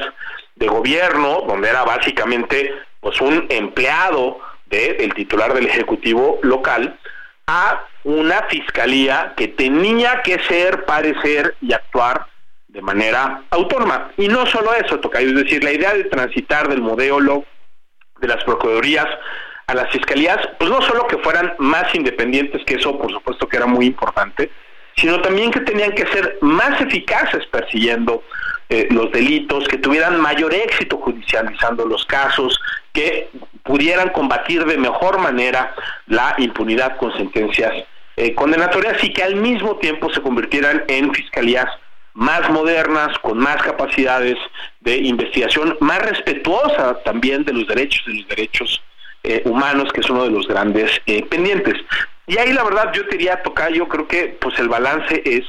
de gobierno, donde era básicamente pues un empleado del titular del Ejecutivo local, a una fiscalía que tenía que ser, parecer y actuar de manera autónoma. Y no solo eso, toca, es decir, la idea de transitar del modelo de las procuradurías a las fiscalías, pues no solo que fueran más independientes, que eso por supuesto que era muy importante, sino también que tenían que ser más eficaces persiguiendo eh, los delitos, que tuvieran mayor éxito judicializando los casos, que pudieran combatir de mejor manera la impunidad con sentencias eh, condenatorias y que al mismo tiempo se convirtieran en fiscalías más modernas, con más capacidades de investigación, más respetuosa también de los derechos, de los derechos eh, humanos, que es uno de los grandes pendientes. Y ahí la verdad yo te diría, yo creo que pues el balance es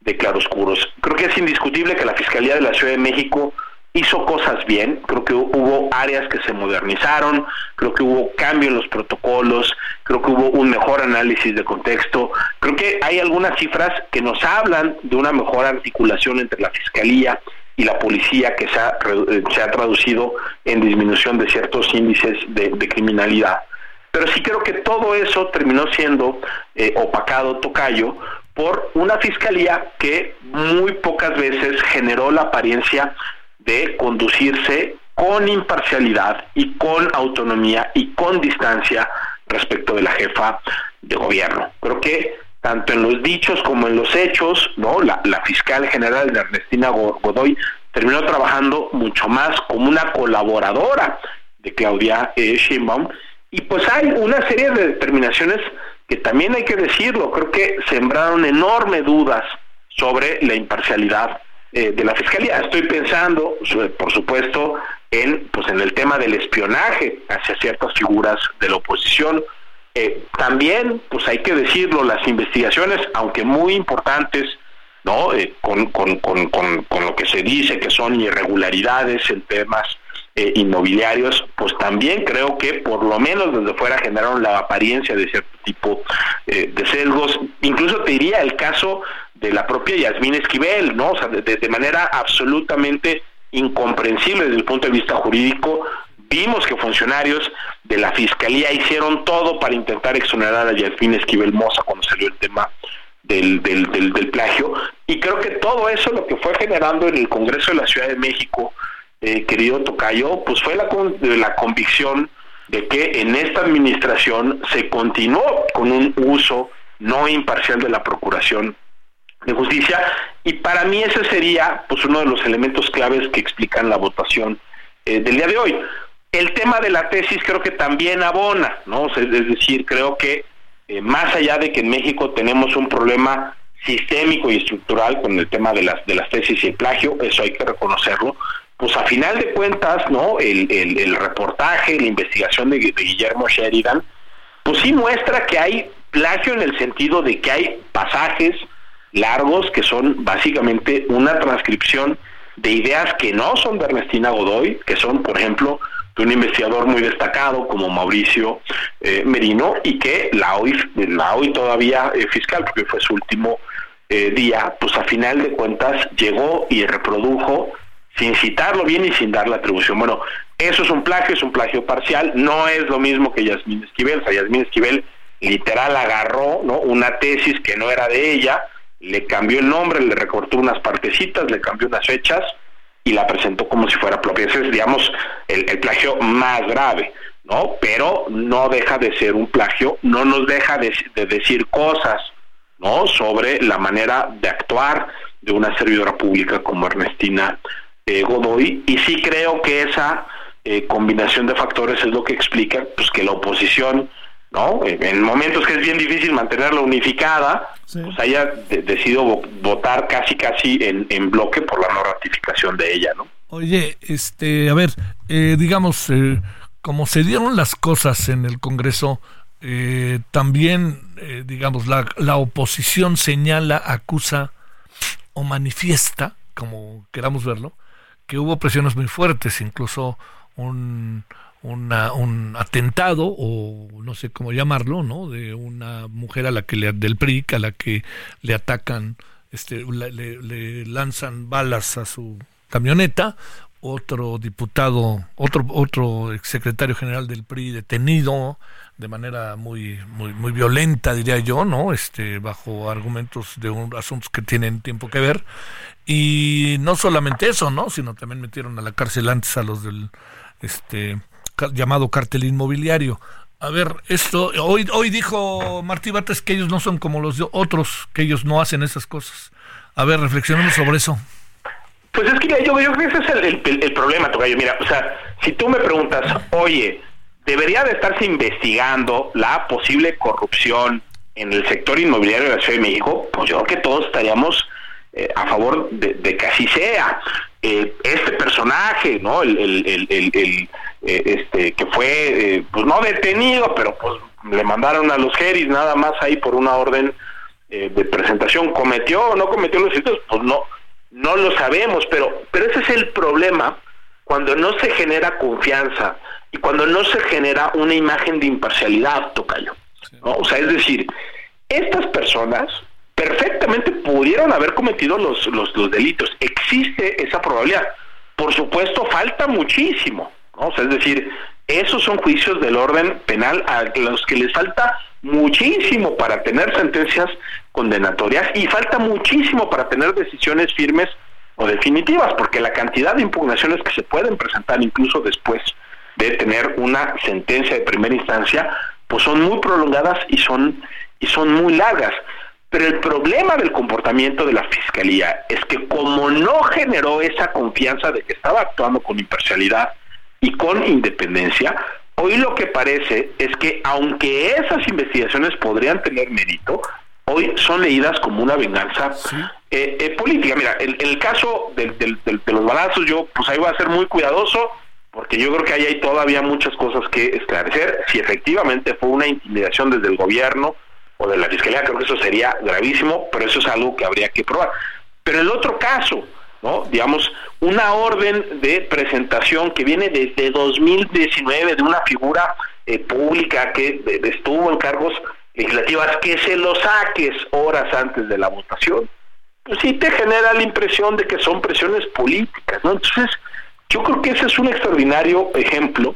de claroscuros. Creo que es indiscutible que la Fiscalía de la Ciudad de México hizo cosas bien, creo que hubo áreas que se modernizaron, creo que hubo cambio en los protocolos, creo que hubo un mejor análisis de contexto, creo que hay algunas cifras que nos hablan de una mejor articulación entre la Fiscalía y la policía que se ha, eh, se ha traducido en disminución de ciertos índices de criminalidad. Pero sí creo que todo eso terminó siendo eh, opacado, tocayo, por una fiscalía que muy pocas veces generó la apariencia de conducirse con imparcialidad y con autonomía y con distancia respecto de la jefa de gobierno. Creo que tanto en los dichos como en los hechos, ¿no? La, fiscal general de Ernestina Godoy terminó trabajando mucho más como una colaboradora de Claudia eh, y pues hay una serie de determinaciones que también hay que decirlo, creo que sembraron enormes dudas sobre la imparcialidad eh, de la fiscalía. Estoy pensando, por supuesto, en pues en el tema del espionaje hacia ciertas figuras de la oposición. Eh, también, pues hay que decirlo, las investigaciones, aunque muy importantes, no, eh, con, con, con, con, lo que se dice que son irregularidades en temas eh, inmobiliarios, pues también creo que por lo menos desde fuera generaron la apariencia de cierto tipo eh, de sesgos. Incluso te diría el caso de la propia Yasmín Esquivel, ¿no? O sea, de, manera absolutamente incomprensible desde el punto de vista jurídico, vimos que funcionarios de la fiscalía hicieron todo para intentar exonerar a Yasmín Esquivel Moza cuando salió el tema del, del, del, del, plagio. Y creo que todo eso lo que fue generando en el Congreso de la Ciudad de México eh, querido Tocayo, pues fue la, la convicción de que en esta administración se continuó con un uso no imparcial de la Procuración de Justicia y para mí ese sería pues uno de los elementos claves que explican la votación eh, del día de hoy. El tema de la tesis creo que también abona, ¿no? es decir, creo que eh, más allá de que en México tenemos un problema sistémico y estructural con el tema de las de las tesis y el plagio, eso hay que reconocerlo, pues a final de cuentas, ¿no? El, el, reportaje, la investigación de, Guillermo Sheridan, pues sí muestra que hay plagio en el sentido de que hay pasajes largos que son básicamente una transcripción de ideas que no son de Ernestina Godoy, que son, por ejemplo, de un investigador muy destacado como Mauricio eh, Merino y que la hoy, la hoy todavía eh, fiscal, porque fue su último eh, día, pues a final de cuentas llegó y reprodujo sin citarlo bien y sin dar la atribución. Bueno, eso es un plagio, es un plagio parcial, no es lo mismo que Yasmín Esquivel, o sea, Yasmín Esquivel literal agarró ¿no? una tesis que no era de ella, le cambió el nombre, le recortó unas partecitas, le cambió unas fechas y la presentó como si fuera propia. Ese es, digamos, el, plagio más grave, ¿no? Pero no deja de ser un plagio, no nos deja de, de decir cosas, ¿no? Sobre la manera de actuar de una servidora pública como Ernestina eh, Godoy, y sí creo que esa eh, combinación de factores es lo que explica pues que la oposición, ¿no? En momentos que es bien difícil mantenerla unificada, pues haya decidido votar casi casi en, en, bloque por la no ratificación de ella, ¿no? Oye, este, a ver, eh, digamos, como se dieron las cosas en el Congreso, también, digamos, la, la oposición señala, acusa o manifiesta, como queramos verlo, que hubo presiones muy fuertes, incluso un, un atentado o no sé cómo llamarlo, ¿no? De una mujer a la que le, del PRI a la que le atacan, este, le, lanzan balas a su camioneta, otro diputado, otro otro secretario general del PRI detenido de manera muy muy muy violenta diría yo, ¿no? Este bajo argumentos de un, asuntos que tienen tiempo que ver y no solamente eso, ¿no? Sino también metieron a la cárcel antes a los del este llamado cartel inmobiliario. A ver, esto hoy hoy dijo Martí Bates que ellos no son como los otros, que ellos no hacen esas cosas. A ver, reflexionemos sobre eso. Pues es que yo, creo que ese es el, el, problema, Tocayo. Mira, o sea, si tú me preguntas, oye, ¿debería de estarse investigando la posible corrupción en el sector inmobiliario de la Ciudad de México? Pues yo creo que todos estaríamos eh, a favor de, que así sea. Eh, este personaje, ¿no? El, eh, este que fue, pues no detenido, pero pues le mandaron a los Geris nada más ahí por una orden de presentación. ¿Cometió o no cometió los delitos? Pues no, no lo sabemos, pero, pero ese es el problema cuando no se genera confianza y cuando no se genera una imagen de imparcialidad, Tocayo. ¿no? O sea, es decir, estas personas perfectamente pudieron haber cometido los, los, delitos. Existe esa probabilidad. Por supuesto, falta muchísimo. ¿no? es decir, esos son juicios del orden penal a los que les falta muchísimo para tener sentencias condenatorias y falta muchísimo para tener decisiones firmes o definitivas, porque la cantidad de impugnaciones que se pueden presentar incluso después de tener una sentencia de primera instancia, pues son muy prolongadas y son y son muy largas. Pero el problema del comportamiento de la Fiscalía es que como no generó esa confianza de que estaba actuando con imparcialidad y con independencia, hoy lo que parece es que aunque esas investigaciones podrían tener mérito, hoy son leídas como una venganza eh, eh, política. Mira, en el, caso de, los balazos, yo pues ahí voy a ser muy cuidadoso porque yo creo que ahí hay todavía muchas cosas que esclarecer. Si efectivamente fue una intimidación desde el gobierno o de la fiscalía, creo que eso sería gravísimo, pero eso es algo que habría que probar. Pero el otro caso, ¿no? Digamos, una orden de presentación que viene desde 2019 de una figura eh, pública que estuvo en cargos legislativas, que se lo saques horas antes de la votación, pues sí te genera la impresión de que son presiones políticas, ¿no? Entonces, yo creo que ese es un extraordinario ejemplo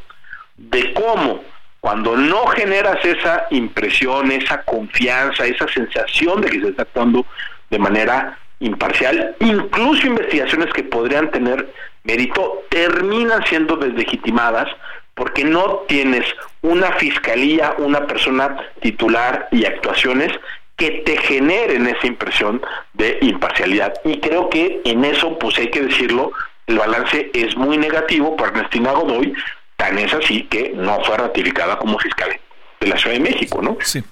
de cómo cuando no generas esa impresión, esa confianza, esa sensación de que se está actuando de manera imparcial, incluso investigaciones que podrían tener mérito terminan siendo deslegitimadas porque no tienes una fiscalía, una persona titular y actuaciones que te generen esa impresión de imparcialidad. Y creo que en eso, pues hay que decirlo, el balance es muy negativo para Ernestina Godoy, tan es así que no fue ratificada como fiscal de la Ciudad de México, ¿no? Sí.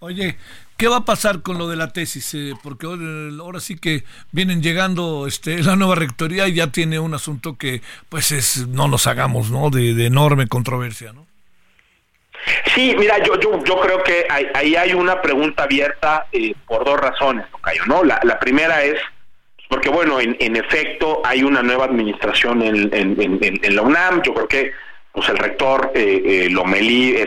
Oye, ¿Qué va a pasar con lo de la tesis? Eh, porque ahora sí que vienen llegando este, la nueva rectoría y ya tiene un asunto que, pues, es no nos hagamos, ¿no? De, enorme controversia, ¿no? Sí, mira, yo yo, yo creo que ahí hay una pregunta abierta eh, por dos razones, Tocayo, ¿no? La, la primera es, porque bueno, en, en efecto hay una nueva administración en, la UNAM, yo creo que pues el rector eh, eh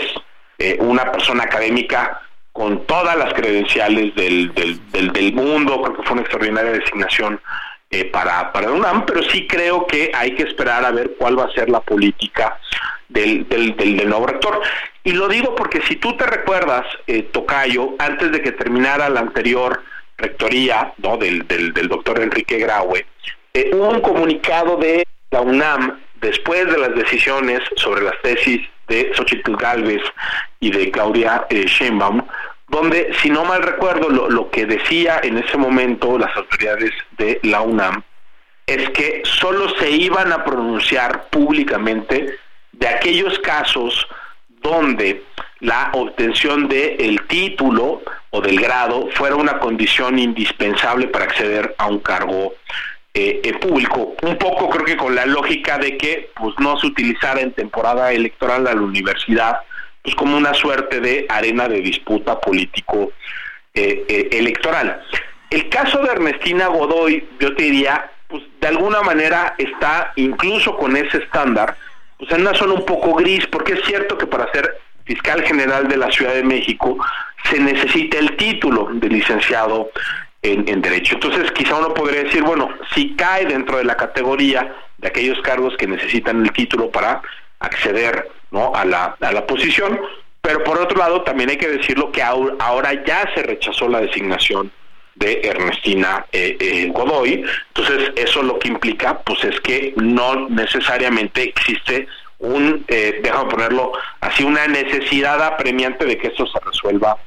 es una persona académica con todas las credenciales del, del, del, mundo, creo que fue una extraordinaria designación eh, para, para UNAM, pero sí creo que hay que esperar a ver cuál va a ser la política del, del, del, nuevo rector. Y lo digo porque si tú te recuerdas, eh, Tocayo, antes de que terminara la anterior rectoría ¿no? del, del, del doctor Enrique Graue, eh, un comunicado de la UNAM después de las decisiones sobre las tesis de Xochitl Galvez y de Claudia eh, donde, si no mal recuerdo, lo, que decía en ese momento las autoridades de la UNAM es que solo se iban a pronunciar públicamente de aquellos casos donde la obtención del título o del grado fuera una condición indispensable para acceder a un cargo eh, eh, público. Un poco creo que con la lógica de que pues no se utilizara en temporada electoral a la universidad pues como una suerte de arena de disputa político eh, electoral. El caso de Ernestina Godoy, yo te diría, pues de alguna manera está incluso con ese estándar, pues en una zona un poco gris, porque es cierto que para ser fiscal general de la Ciudad de México se necesita el título de licenciado en, derecho. Entonces, quizá uno podría decir, bueno, si cae dentro de la categoría de aquellos cargos que necesitan el título para acceder a, la, a la posición, pero por otro lado también hay que decirlo que ahora ya se rechazó la designación de Ernestina eh, eh, Godoy, entonces eso lo que implica pues es que no necesariamente existe un, eh, déjame ponerlo así, una necesidad apremiante de que esto se resuelva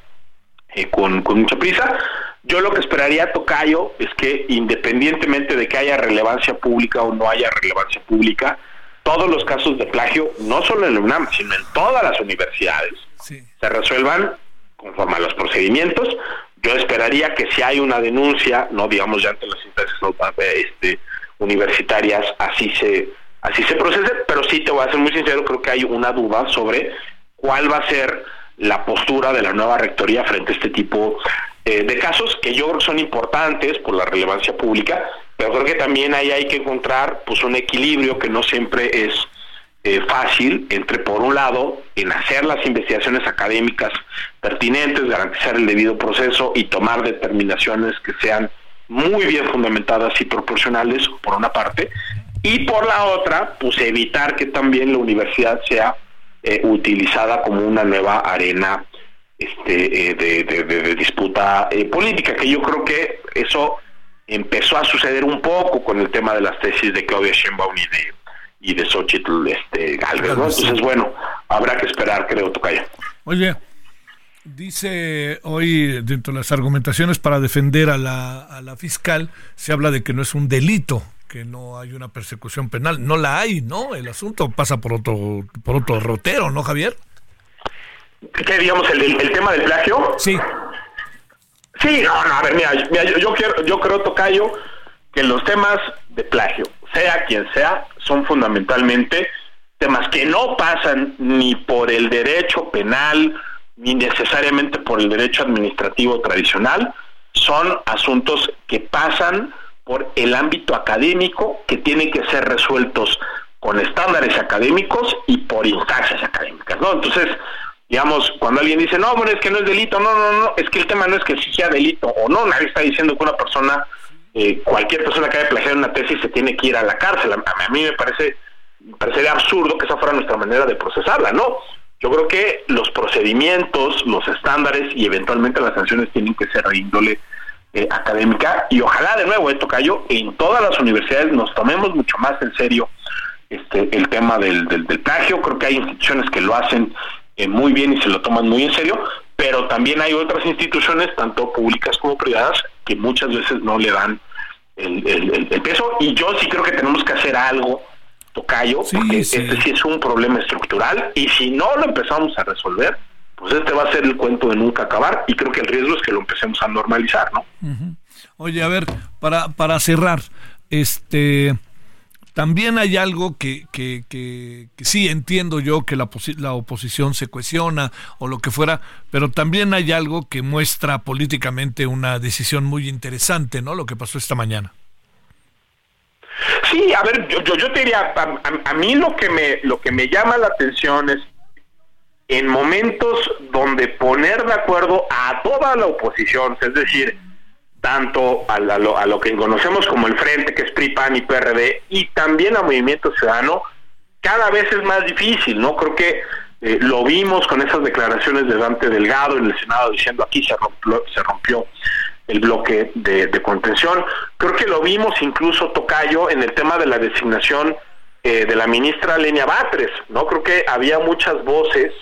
eh, con, con mucha prisa. Yo lo que esperaría, Tocayo, es que independientemente de que haya relevancia pública o no haya relevancia pública, todos los casos de plagio, no solo en la UNAM, sino en todas las universidades, se resuelvan conforme a los procedimientos. Yo esperaría que si hay una denuncia, no digamos ya ante las instancias este, universitarias, así se así se procede, pero sí te voy a ser muy sincero, creo que hay una duda sobre cuál va a ser la postura de la nueva rectoría frente a este tipo eh, de casos que yo creo que son importantes por la relevancia pública, pero creo que también ahí hay que encontrar pues un equilibrio que no siempre es eh, fácil entre por un lado en hacer las investigaciones académicas pertinentes, garantizar el debido proceso y tomar determinaciones que sean muy bien fundamentadas y proporcionales por una parte y por la otra pues evitar que también la universidad sea eh, utilizada como una nueva arena este, eh, de, disputa eh, política, que yo creo que eso empezó a suceder un poco con el tema de las tesis de Claudia Sheinbaum y de, y de Xochitl este, Galvez, Entonces, bueno, habrá que esperar, creo, Tocaya. Oye, Dice hoy, dentro de las argumentaciones para defender a la, a la fiscal, se habla de que no es un delito, que no hay una persecución penal. No la hay, ¿no? El asunto pasa por otro, por otro rotero, ¿no, Javier? ¿Qué, digamos, el, el tema del plagio? Sí. Sí, no, no, a ver, mira, mira yo, yo, quiero, yo creo, Tocayo, que los temas de plagio, sea quien sea, son fundamentalmente temas que no pasan ni por el derecho penal, ni necesariamente por el derecho administrativo tradicional, son asuntos que pasan por el ámbito académico, que tienen que ser resueltos con estándares académicos y por instancias académicas, ¿no? Entonces, digamos, cuando alguien dice, no, bueno, es que no es delito, no, no, no, es que el tema no es que si sea delito o no, nadie está diciendo que una persona, eh, cualquier persona que haya plagiado una tesis se tiene que ir a la cárcel. A, mí me parece, me parecería absurdo que esa fuera nuestra manera de procesarla, ¿no? Yo creo que los procedimientos, los estándares y eventualmente las sanciones tienen que ser de índole eh, académica y ojalá de nuevo, esto cayó, en todas las universidades nos tomemos mucho más en serio este el tema del, del, del plagio. Creo que hay instituciones que lo hacen eh, muy bien y se lo toman muy en serio, pero también hay otras instituciones, tanto públicas como privadas, que muchas veces no le dan el, el, el peso y yo sí creo que tenemos que hacer algo tocayo, porque este sí es un problema estructural y si no lo empezamos a resolver, pues este va a ser el cuento de nunca acabar y creo que el riesgo es que lo empecemos a normalizar, ¿no? Uh -huh. Oye, a ver, para, para cerrar, este también hay algo que, que, que, que sí entiendo yo que la, la, oposición se cuestiona o lo que fuera, pero también hay algo que muestra políticamente una decisión muy interesante, ¿no? Lo que pasó esta mañana. Sí, a ver, yo, yo, yo te diría, a, a, a, mí lo que me lo que me llama la atención es en momentos donde poner de acuerdo a toda la oposición, es decir, tanto a, a, lo, a lo que conocemos como el Frente, que es PRI, PAN y PRD, y también a Movimiento Ciudadano, cada vez es más difícil, ¿no? Creo que eh, lo vimos con esas declaraciones de Dante Delgado en el Senado diciendo aquí se rompió, se rompió el bloque de, de, contención. Creo que lo vimos incluso, Tocayo, en el tema de la designación eh, de la ministra Lenia Batres, ¿no? Creo que había muchas voces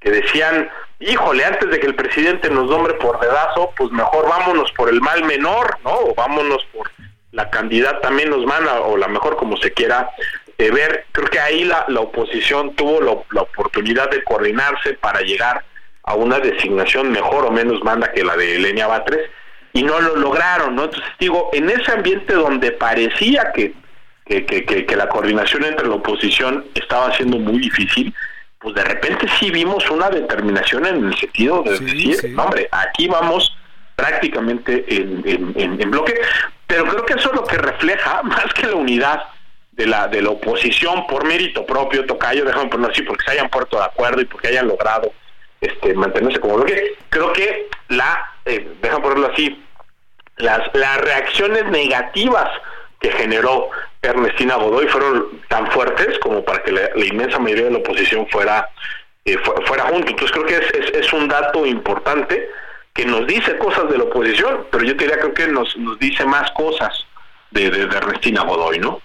que decían, híjole, antes de que el presidente nos nombre por dedazo, pues mejor vámonos por el mal menor, ¿no? O vámonos por la candidata menos mala, o la mejor como se quiera eh, ver. Creo que ahí la, la oposición tuvo la oportunidad de coordinarse para llegar a una designación mejor o menos mala que la de Elenia Batres, y no lo lograron, ¿no? Entonces digo, en ese ambiente donde parecía que, que, que, que la coordinación entre la oposición estaba siendo muy difícil, pues de repente sí vimos una determinación en el sentido de sí, decir, sí. hombre, aquí vamos prácticamente en, en, en, en, bloque, pero creo que eso es lo que refleja *laughs* más que la unidad de la de la oposición por mérito propio, Tocayo, déjame ponerlo así, porque se hayan puesto de acuerdo y porque hayan logrado este mantenerse como bloque, creo que la, eh, déjame ponerlo así, las, las reacciones negativas que generó Ernestina Godoy fueron tan fuertes como para que la, la inmensa mayoría de la oposición fuera eh, fuera junto. Entonces creo que es, es, es, un dato importante que nos dice cosas de la oposición, pero yo te diría creo que nos, nos dice más cosas de, de, de Ernestina Godoy, ¿no?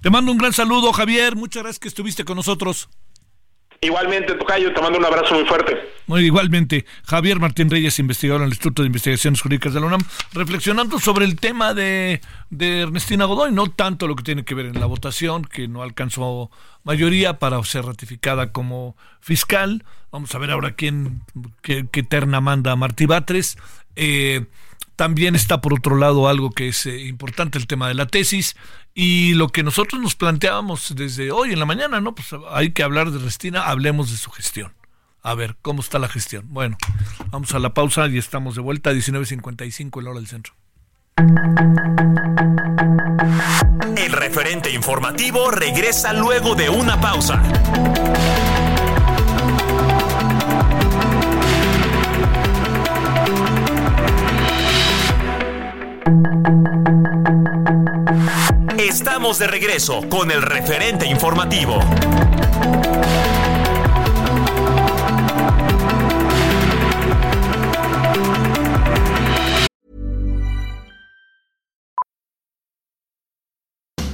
Te mando un gran saludo, Javier. Muchas gracias que estuviste con nosotros. Igualmente, Tocayo, te mando un abrazo muy fuerte. Muy igualmente, Javier Martín Reyes, investigador en el Instituto de Investigaciones Jurídicas de la UNAM, reflexionando sobre el tema de, de Ernestina Godoy, no tanto lo que tiene que ver en la votación, que no alcanzó mayoría para ser ratificada como fiscal. Vamos a ver ahora quién, qué, qué terna manda Martí Batres. Eh, también está por otro lado algo que es eh, importante, el tema de la tesis y lo que nosotros nos planteábamos desde hoy en la mañana, ¿no? Pues hay que hablar de Restina, hablemos de su gestión. A ver, ¿cómo está la gestión? Bueno, vamos a la pausa y estamos de vuelta a 19.55 en la hora del centro. El referente informativo regresa luego de una pausa. Estamos de regreso con el referente informativo.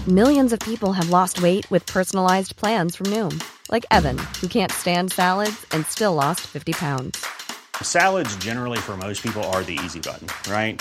Millions of people have lost weight with personalized plans from Noom, like Evan, who can't stand salads and still lost 50 pounds. Salads, generally, for most people, are the easy button, right?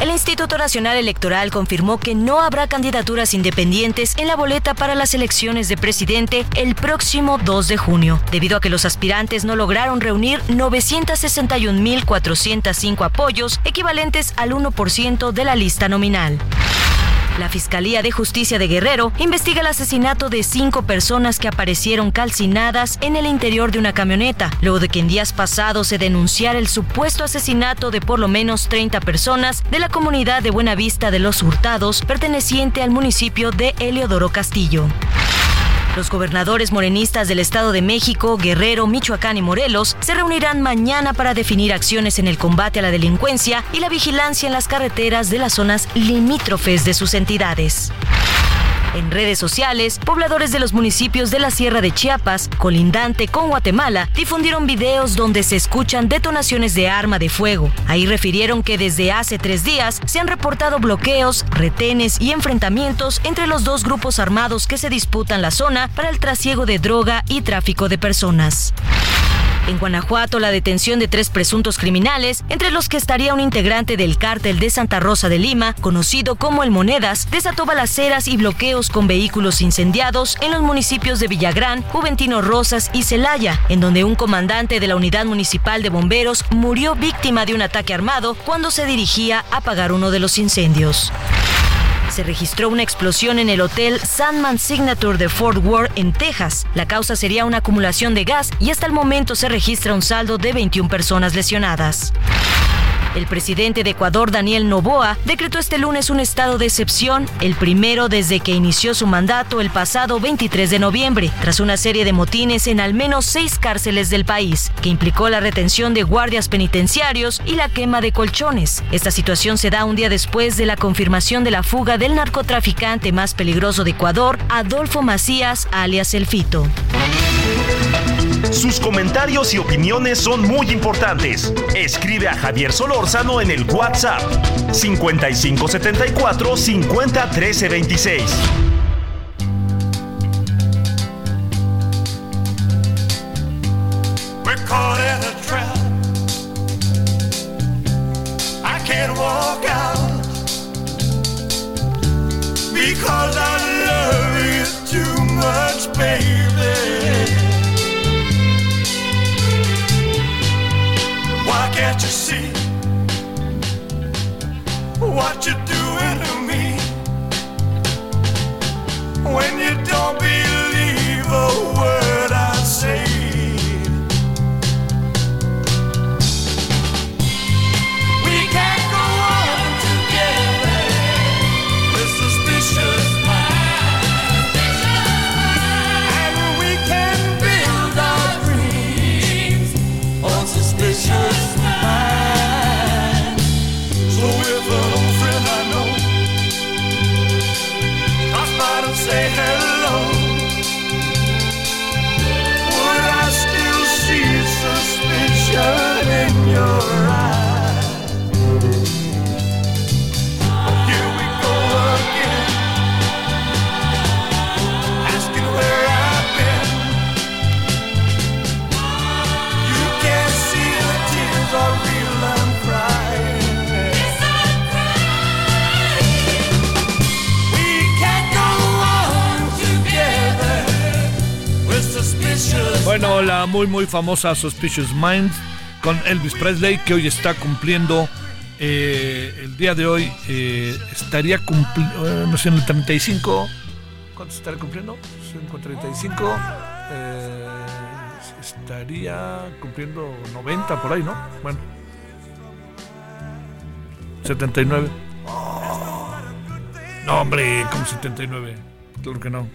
El Instituto Nacional Electoral confirmó que no habrá candidaturas independientes en la boleta para las elecciones de presidente el próximo 2 de junio, debido a que los aspirantes no lograron reunir 961.405 apoyos, equivalentes al 1% de la lista nominal. La Fiscalía de Justicia de Guerrero investiga el asesinato de cinco personas que aparecieron calcinadas en el interior de una camioneta, luego de que en días pasados se denunciara el supuesto asesinato de por lo menos 30 personas de la comunidad de Buenavista de los Hurtados, perteneciente al municipio de Heliodoro Castillo. Los gobernadores morenistas del Estado de México, Guerrero, Michoacán y Morelos se reunirán mañana para definir acciones en el combate a la delincuencia y la vigilancia en las carreteras de las zonas limítrofes de sus entidades. En redes sociales, pobladores de los municipios de la Sierra de Chiapas, colindante con Guatemala, difundieron videos donde se escuchan detonaciones de arma de fuego. Ahí refirieron que desde hace tres días se han reportado bloqueos, retenes y enfrentamientos entre los dos grupos armados que se disputan la zona para el trasiego de droga y tráfico de personas. En Guanajuato, la detención de tres presuntos criminales, entre los que estaría un integrante del cártel de Santa Rosa de Lima, conocido como el Monedas, desató balaceras y bloqueos con vehículos incendiados en los municipios de Villagrán, Juventino Rosas y Celaya, en donde un comandante de la Unidad Municipal de Bomberos murió víctima de un ataque armado cuando se dirigía a apagar uno de los incendios se registró una explosión en el hotel Sandman Signature de Fort Worth, en Texas. La causa sería una acumulación de gas y hasta el momento se registra un saldo de 21 personas lesionadas. El presidente de Ecuador, Daniel Noboa, decretó este lunes un estado de excepción, el primero desde que inició su mandato el pasado 23 de noviembre, tras una serie de motines en al menos seis cárceles del país, que implicó la retención de guardias penitenciarios y la quema de colchones. Esta situación se da un día después de la confirmación de la fuga del narcotraficante más peligroso de Ecuador, Adolfo Macías, alias El Fito. Sus comentarios y opiniones son muy importantes. Escribe a Javier Solórzano en el WhatsApp 5574 50 13 26. We're caught in a trap. I can't walk out because I love you too much, baby. Why can't you see what you're doing to me? When you don't believe Bueno, la muy muy famosa Suspicious Minds con Elvis Presley que hoy está cumpliendo eh, el día de hoy eh, estaría cumpliendo no sé en el 35 ¿cuánto estaría cumpliendo? 35 eh, estaría cumpliendo 90 por ahí ¿no? bueno. 79 no hombre como 79 claro que no.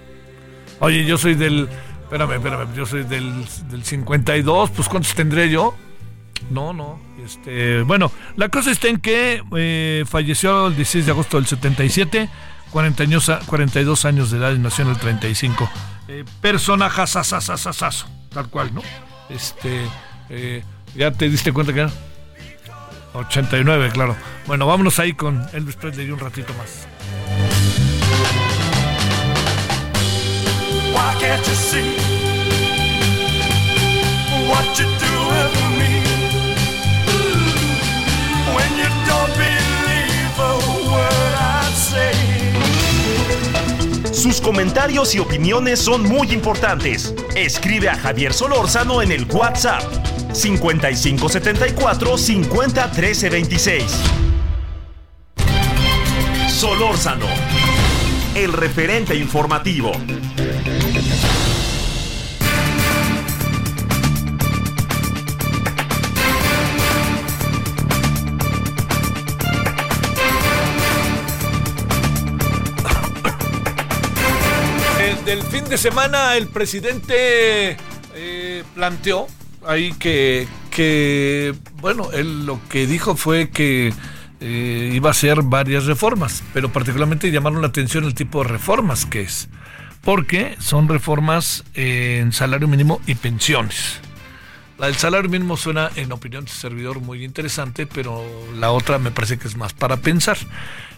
Oye yo soy del Espérame, espérame, yo soy del, del 52, pues ¿cuántos tendré yo? No, no. Este, bueno, la cosa está en que eh, falleció el 16 de agosto del 77, 40 años, 42 años de edad y nació en el 35. Eh, personaje tal cual, ¿no? Este, eh, ya te diste cuenta que era 89, claro. Bueno, vámonos ahí con Elvis Presley un ratito más. Sus comentarios y opiniones son muy importantes. Escribe a Javier Solórzano en el WhatsApp 5574 50 13 26. Solórzano, el referente informativo. Del fin de semana el presidente eh, planteó ahí que, que, bueno, él lo que dijo fue que eh, iba a hacer varias reformas, pero particularmente llamaron la atención el tipo de reformas que es, porque son reformas en salario mínimo y pensiones. La del salario mínimo suena, en opinión de este servidor, muy interesante, pero la otra me parece que es más para pensar.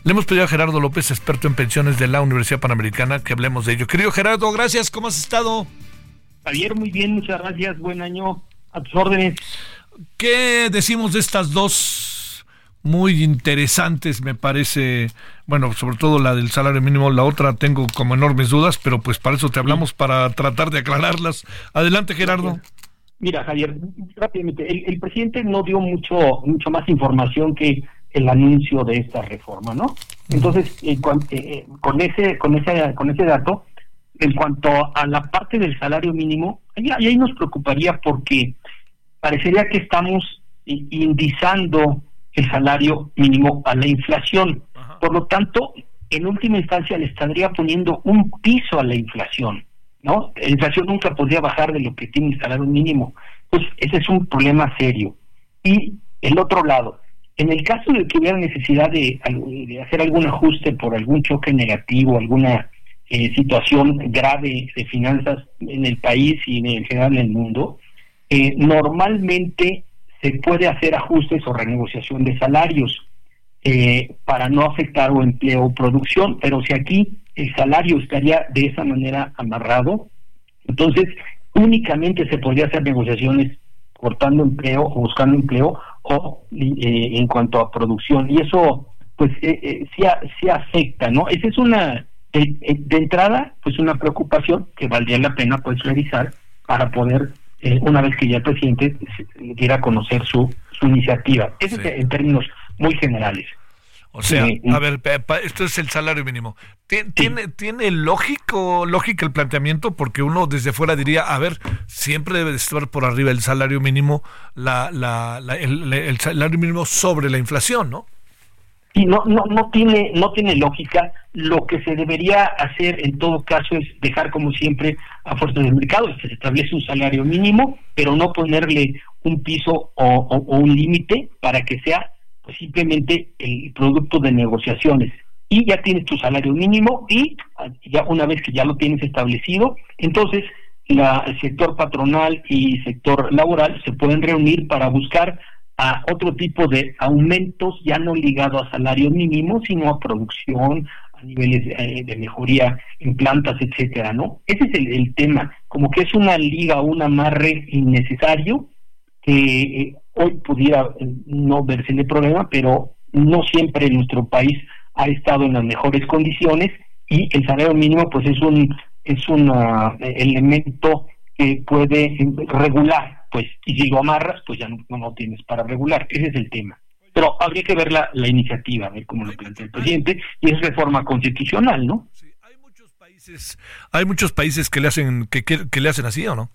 Le hemos pedido a Gerardo López, experto en pensiones de la Universidad Panamericana, que hablemos de ello. Querido Gerardo, gracias, ¿cómo has estado? Javier, muy bien, muchas gracias, buen año, a tus órdenes. ¿Qué decimos de estas dos muy interesantes, me parece? Bueno, sobre todo la del salario mínimo, la otra tengo como enormes dudas, pero pues para eso te hablamos, para tratar de aclararlas. Adelante, Gerardo. Mira, Javier, rápidamente, el, el presidente no dio mucho, mucho más información que el anuncio de esta reforma, ¿no? Entonces, eh, cuan- eh, eh, con ese, con ese, con ese dato, en cuanto a la parte del salario mínimo, ahí, ahí nos preocuparía porque parecería que estamos indizando el salario mínimo a la inflación. Por lo tanto, en última instancia le estaría poniendo un piso a la inflación, ¿no? La inflación nunca podría bajar de lo que tiene el salario mínimo. Pues ese es un problema serio. Y el otro lado, en el caso de que hubiera necesidad de, de hacer algún ajuste por algún choque negativo, alguna eh, situación grave de finanzas en el país y en general en el mundo, eh, normalmente se puede hacer ajustes o renegociación de salarios eh, para no afectar o empleo o producción, pero si aquí el salario estaría de esa manera amarrado, entonces únicamente se podría hacer negociaciones cortando empleo o buscando empleo o eh, en cuanto a producción y eso pues eh, eh, sí, a- sí afecta, ¿no? Esa es una de, eh, de entrada pues una preocupación que valdría la pena pues revisar para poder eh, una vez que ya el presidente diera a conocer su, su iniciativa. Eso es en términos muy generales. O sea, a ver, esto es el salario mínimo. ¿Tien- ¿Tiene, ¿Tiene lógico, lógica el planteamiento? Porque uno desde fuera diría, a ver, siempre debe de estar por arriba el salario mínimo, la, la, la- el, el salario mínimo sobre la inflación, ¿no? Y no, no, no tiene, no tiene lógica. Lo que se debería hacer en todo caso es dejar como siempre a fuerza del mercado, que se establece un salario mínimo, pero no ponerle un piso o, o- o un límite para que sea simplemente el producto de negociaciones. Y ya tienes tu salario mínimo y ya una vez que ya lo tienes establecido, entonces la, el sector patronal y sector laboral se pueden reunir para buscar a otro tipo de aumentos ya no ligado a salario mínimo, sino a producción, a niveles eh, de mejoría en plantas, etcétera, ¿no? Ese es el, el tema, como que es una liga, un amarre innecesario que eh, hoy pudiera eh, no verse el problema, pero no siempre nuestro país ha estado en las mejores condiciones y el salario mínimo pues es un es un ah, elemento que puede eh, regular pues y si lo amarras pues ya no, no tienes para regular. Ese es el tema. Pero habría que ver la, la iniciativa a ver cómo lo plantea el presidente y es reforma constitucional no Hay muchos países que le hacen que, que- que le hacen así, ¿o no?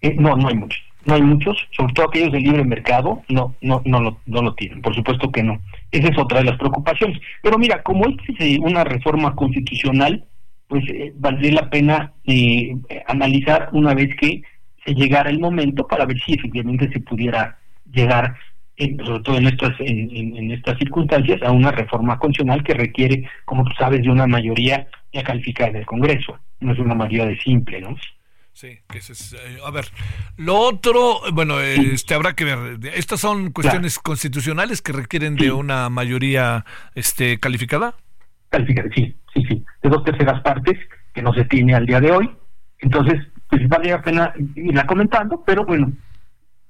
Eh, no no hay muchos no hay muchos sobre todo aquellos de libre mercado no no no lo no lo tienen por supuesto que no esa es otra de las preocupaciones pero mira como es eh, una reforma constitucional pues eh, valdría la pena eh, eh, analizar una vez que se llegara el momento para ver si efectivamente se pudiera llegar, en- sobre todo en estas, en, en- en estas circunstancias, a una reforma constitucional que requiere, como tú sabes, de una mayoría ya calificada del Congreso. No es una mayoría de simple, ¿no? Sí, que es, eh, a ver, lo otro, eh, bueno, eh, este habrá que ver. Estas son cuestiones constitucionales que requieren de una mayoría este calificada. Calificada, sí, sí, sí, de dos terceras partes que no se tiene al día de hoy. Entonces, pues vale la pena irla comentando, pero bueno,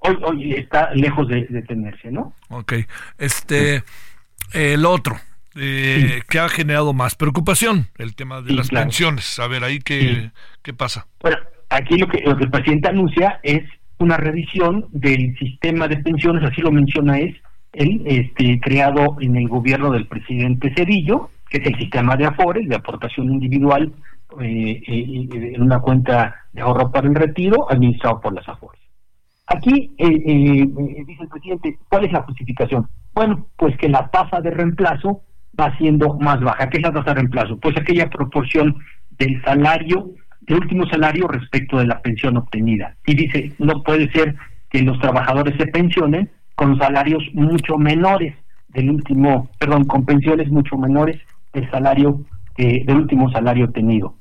hoy, hoy está lejos de, de tenerse, ¿no? Ok, este, eh, lo otro, eh, que ha generado más preocupación, el tema de Sí, las claro. pensiones. A ver, ahí qué, qué pasa. Bueno, aquí lo que, lo que el presidente anuncia es una revisión del sistema de pensiones, así lo menciona es el este creado en el gobierno del presidente Cedillo, que es el sistema de Afores, de aportación individual eh, eh, eh, en una cuenta de ahorro para el retiro, administrado por las Afores. Aquí eh, eh, dice el presidente, ¿cuál es la justificación? Bueno, pues que la tasa de reemplazo va siendo más baja. ¿Qué es la tasa de reemplazo? Pues aquella proporción del salario, del último salario respecto de la pensión obtenida. Y dice, no puede ser que los trabajadores se pensionen con salarios mucho menores del último, perdón, con pensiones mucho menores del salario, eh, del último salario obtenido.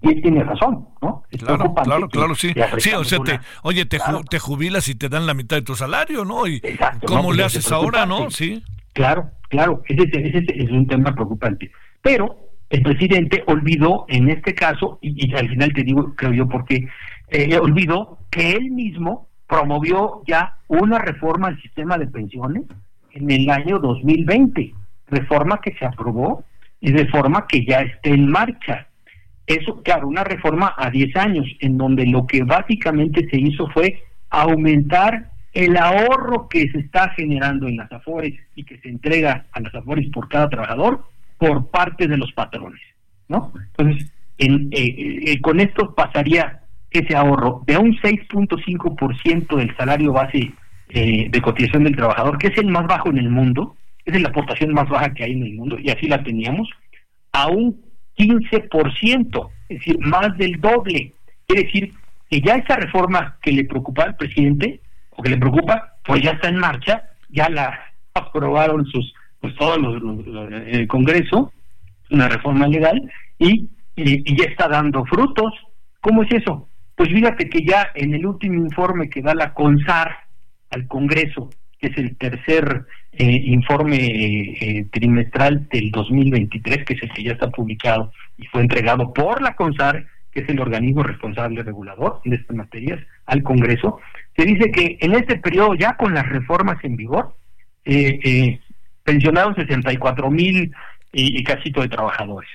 Y él tiene razón, ¿no? Es Claro, preocupante claro, que- claro, sí. Sí, o sea, te, oye, te, ju- te jubilas y te dan la mitad de tu salario, ¿no? Y Exacto, ¿Cómo no, pues le es haces ahora, no? Sí. Claro, claro, ese, ese- ese es un tema preocupante. Pero el presidente olvidó en este caso, y, al final te digo, creo yo, porque eh, olvidó que él mismo promovió ya una reforma al sistema de pensiones en el año 2020, reforma que se aprobó y reforma que ya está en marcha. Eso, claro, una reforma a 10 años, en donde lo que básicamente se hizo fue aumentar el ahorro que se está generando en las AFORES y que se entrega a las AFORES por cada trabajador por parte de los patrones, ¿no? Entonces, en, eh, eh, con esto pasaría ese ahorro de un 6.5% del salario base eh, de cotización del trabajador, que es el más bajo en el mundo, es la aportación más baja que hay en el mundo, y así la teníamos, a un 15%, es decir, más del doble. Quiere decir que ya esa reforma que le preocupa al presidente, o que le preocupa, pues ya está en marcha, ya la *laughs* aprobaron sus, pues todos los, los- los- el Congreso, una reforma legal, y, y, ya está dando frutos. ¿Cómo es eso? Pues fíjate que ya en el último informe que da la CONSAR al Congreso, que es el tercer eh, informe eh, eh, trimestral del 2023, que es el que ya está publicado y fue entregado por la CONSAR, que es el organismo responsable regulador de estas materias, al Congreso, se dice que en este periodo, ya con las reformas en vigor, eh, pensionaron 64 mil y, y casito de trabajadores.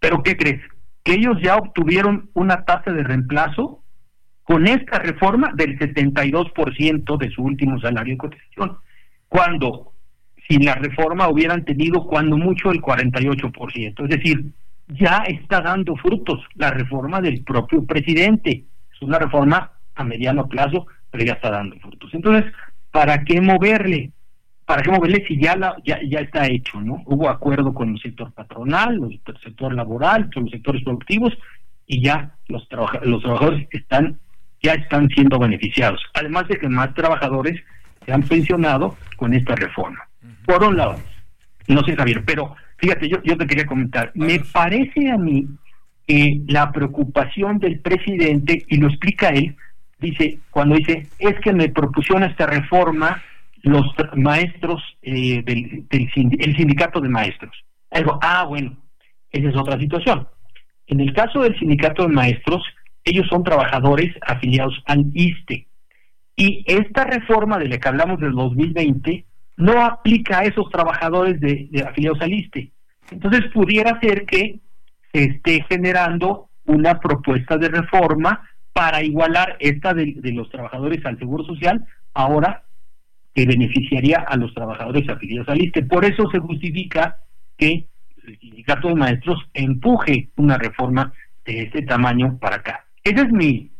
Pero ¿qué crees? Que ellos ya obtuvieron una tasa de reemplazo con esta reforma del 72% de su último salario de cotización, cuando sin la reforma hubieran tenido cuando mucho el 48%. Es decir, ya está dando frutos la reforma del propio presidente. Es una reforma a mediano plazo, pero ya está dando frutos. Entonces, ¿para qué moverle? ¿Para qué moverle si ya, la, ya, ya está hecho? ¿no? Hubo acuerdo con el sector patronal, el sector laboral, con los sectores productivos, y ya los, trabaja- los trabajadores están ya están siendo beneficiados. Además de que más trabajadores se han pensionado con esta reforma. Por un lado, no sé Javier, pero fíjate, yo, yo te quería comentar, me parece a mí que la preocupación del presidente, y lo explica él, dice, cuando dice, es que me propusieron esta reforma los maestros eh, del, el sindicato de maestros. Algo, ah, bueno, esa es otra situación. En el caso del sindicato de maestros, ellos son trabajadores afiliados al ISTE. Y esta reforma de la que hablamos del 2020 no aplica a esos trabajadores de, afiliados al ISTE. Entonces pudiera ser que se esté generando una propuesta de reforma para igualar esta de los trabajadores al Seguro Social, ahora que beneficiaría a los trabajadores afiliados al ISTE. Por eso se justifica que el sindicato de maestros empuje una reforma de este tamaño para acá. Ese es mi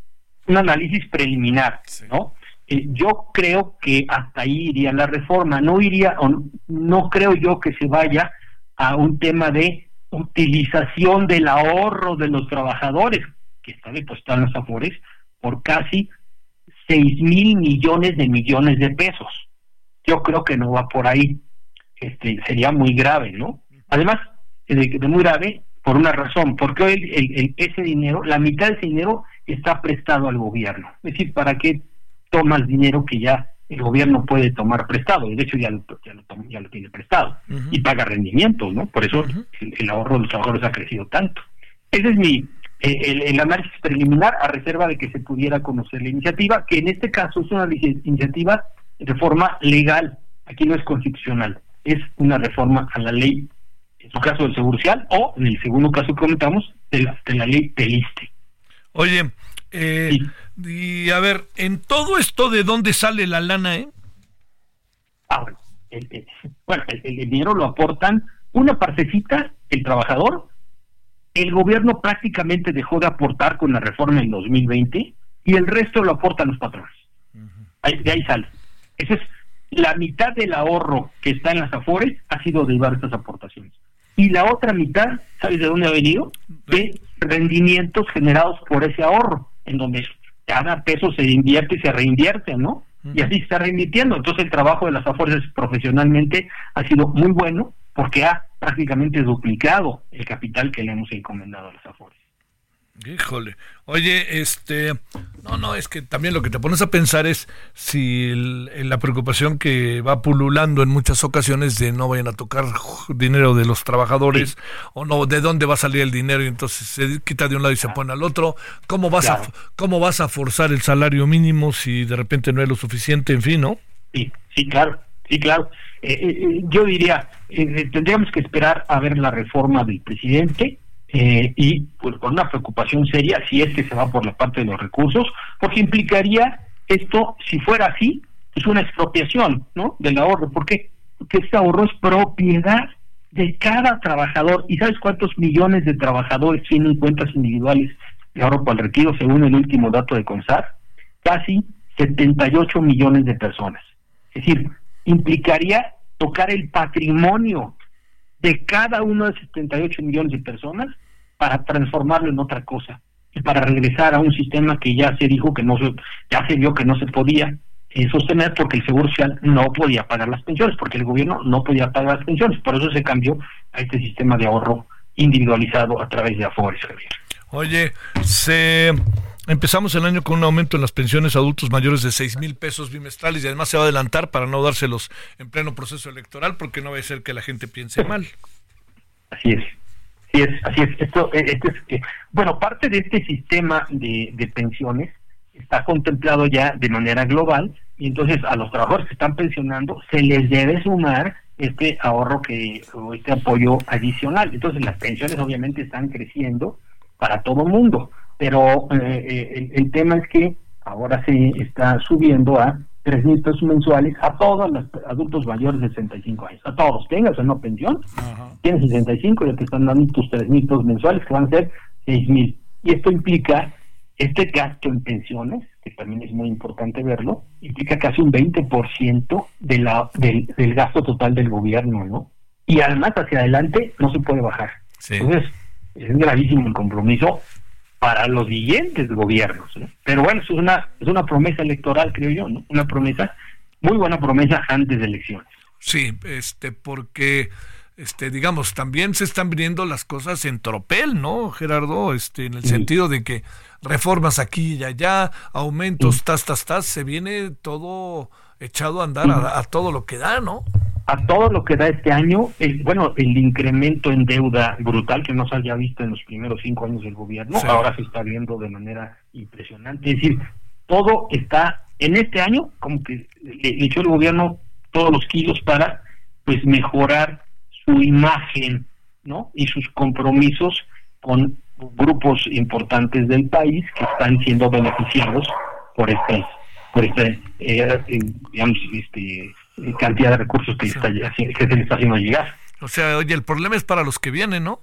un análisis preliminar, ¿no? Eh, yo creo que hasta ahí iría la reforma, no iría, o no, no creo yo que se vaya a un tema de utilización del ahorro de los trabajadores, que está depositado en los afores, por casi seis mil millones de millones de pesos. Yo creo que no va por ahí. Este sería muy grave, ¿no? Además, de, de muy grave por una razón, porque hoy el- el- ese dinero, la mitad de ese dinero está prestado al gobierno. Es decir, ¿para qué tomas dinero que ya el gobierno puede tomar prestado? Y de hecho ya lo, ya lo, ya lo tiene prestado y paga rendimientos, ¿no? Por eso el, el ahorro de los trabajadores ha crecido tanto. Ese es mi eh, el, el análisis preliminar a reserva de que se pudiera conocer la iniciativa, que en este caso es una iniciativa de forma legal, aquí no es constitucional, es una reforma a la ley, en su caso del Seguro Social, o en el segundo caso que comentamos, de la, de la ley del ISTE. Oye, eh, y a ver, en todo esto, ¿de dónde sale la lana, eh? Ah, bueno, el, el- bueno, el, el dinero lo aportan una partecita el trabajador. El gobierno prácticamente dejó de aportar con la reforma en 2020 y el resto lo aportan los patrones. Ahí- de ahí sale. Esa es la mitad del ahorro que está en las Afores ha sido de estas aportaciones. Y la otra mitad, ¿sabes de dónde ha venido? De rendimientos generados por ese ahorro, en donde cada peso se invierte y se reinvierte, ¿no? Y así se está reinvirtiendo. Entonces el trabajo de las Afores profesionalmente ha sido muy bueno porque ha prácticamente duplicado el capital que le hemos encomendado a las Afores. Híjole. Oye, este. No, no, es que también lo que te pones a pensar es si el- la preocupación que va pululando en muchas ocasiones de no vayan a tocar dinero de los trabajadores o no, de dónde va a salir el dinero y entonces se quita de un lado y se pone al otro. ¿Cómo vas, a. ¿Cómo vas a forzar el salario mínimo si de repente no es lo suficiente? En fin, ¿no? Sí, sí, claro, sí, claro. Eh, eh, eh, yo diría, eh, tendríamos que esperar a ver la reforma del presidente y pues, con una preocupación seria si es que se va por la parte de los recursos, porque implicaría esto, si fuera así, es una expropiación, ¿no? Del ahorro. ¿Por qué? Porque este ahorro es propiedad de cada trabajador. ¿Y sabes cuántos millones de trabajadores tienen cuentas individuales de ahorro para el retiro según el último dato de CONSAR? Casi 78 millones de personas. Es decir, implicaría tocar el patrimonio de cada uno de 78 millones de personas para transformarlo en otra cosa y para regresar a un sistema que ya se dijo que no se, ya se vio que no se podía eh, sostener porque el Seguro Social no podía pagar las pensiones, porque el gobierno no podía pagar las pensiones. Por eso se cambió a este sistema de ahorro individualizado a través de Afores. Javier. Oye, se empezamos el año con un aumento en las pensiones a adultos mayores de 6 mil pesos bimestrales y además se va a adelantar para no dárselos en pleno proceso electoral porque no va a ser que la gente piense mal. Así es. Así es, así es. Esto, eh, este es, eh, bueno, parte de este sistema de, de pensiones está contemplado ya de manera global y entonces a los trabajadores que están pensionando se les debe sumar este ahorro que o este apoyo adicional. Entonces las pensiones obviamente están creciendo para todo el mundo, pero eh, eh, el, el tema es que ahora se está subiendo a tres mil pesos mensuales a todos los adultos mayores de 65 años, a todos, tengas o no pensión, tienes 65 y te están dando tus tres mil pesos mensuales que van a ser seis mil. Y esto implica este gasto en pensiones, que también es muy importante verlo, implica casi un 20% de la, del, del gasto total del gobierno, ¿no? Y además hacia adelante no se puede bajar. Entonces, es gravísimo el compromiso para los siguientes gobiernos. ¿no? Pero bueno, es una, es una promesa electoral, creo yo, ¿no? Una promesa, muy buena promesa antes de elecciones. Sí, este, porque, este, digamos, también se están viniendo las cosas en tropel, ¿no, Gerardo? Este, en el Sí. sentido de que reformas aquí y allá, aumentos, tas, tas, tas, se viene todo echado a andar a, a todo lo que da, ¿no? A todo lo que da este año, el, bueno, el incremento en deuda brutal que no se había visto en los primeros cinco años del gobierno, Sí. ahora se está viendo de manera impresionante. Es decir, todo está en este año, como que le, echó el gobierno todos los kilos para pues mejorar su imagen, ¿no? Y sus compromisos con grupos importantes del país que están siendo beneficiados por este, por este, eh, digamos, este cantidad de recursos que, está, que se le está haciendo llegar. O sea, oye, el problema es para los que vienen, ¿no?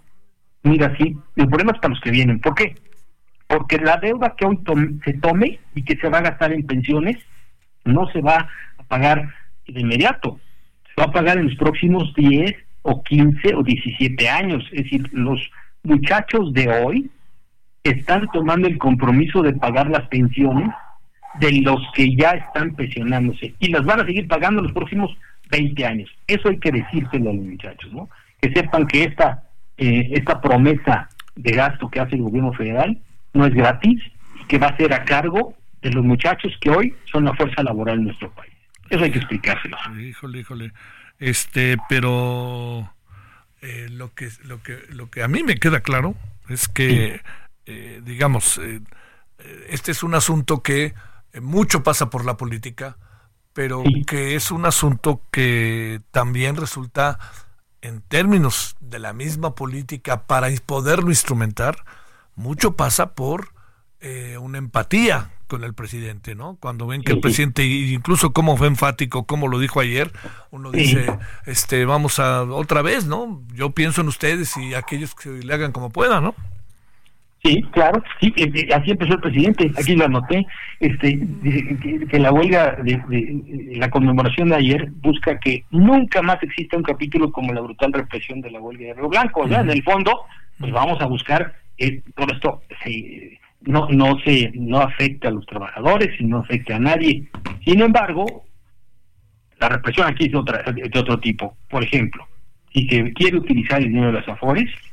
Mira, sí, el problema es para los que vienen. ¿Por qué? Porque la deuda que hoy se tome y que se va a gastar en pensiones no se va a pagar de inmediato. Se va a pagar en los próximos 10 o 15 o 17 años. Es decir, los muchachos de hoy están tomando el compromiso de pagar las pensiones de los que ya están pensionándose y las van a seguir pagando los próximos 20 años. Eso hay que decírselo a los muchachos, ¿no? Que sepan que esta, eh, esta promesa de gasto que hace el gobierno federal no es gratis y que va a ser a cargo de los muchachos que hoy son la fuerza laboral en nuestro país. Eso hay que explicárselo. Híjole, híjole. Este, pero eh, lo que lo que lo que a mí me queda claro es que eh, digamos eh, este es un asunto que mucho pasa por la política, pero que es un asunto que también resulta en términos de la misma política para poderlo instrumentar, mucho pasa por una empatía con el presidente, ¿no? Cuando ven que el presidente, incluso como fue enfático, como lo dijo ayer, uno dice, este, vamos a otra vez, ¿no? Yo pienso en ustedes y aquellos que le hagan como puedan, ¿no? Sí, claro, sí, eh, eh, así empezó el presidente, aquí lo anoté, este, que, que la huelga de, de, la conmemoración de ayer busca que nunca más exista un capítulo como la brutal represión de la huelga de Río Blanco, o sea, en el fondo, pues vamos a buscar, eh, por esto, sí, no no se no afecta a los trabajadores y no afecta a nadie. Sin embargo, la represión aquí es otra de otro tipo. Por ejemplo, si se quiere utilizar el dinero de las afores, se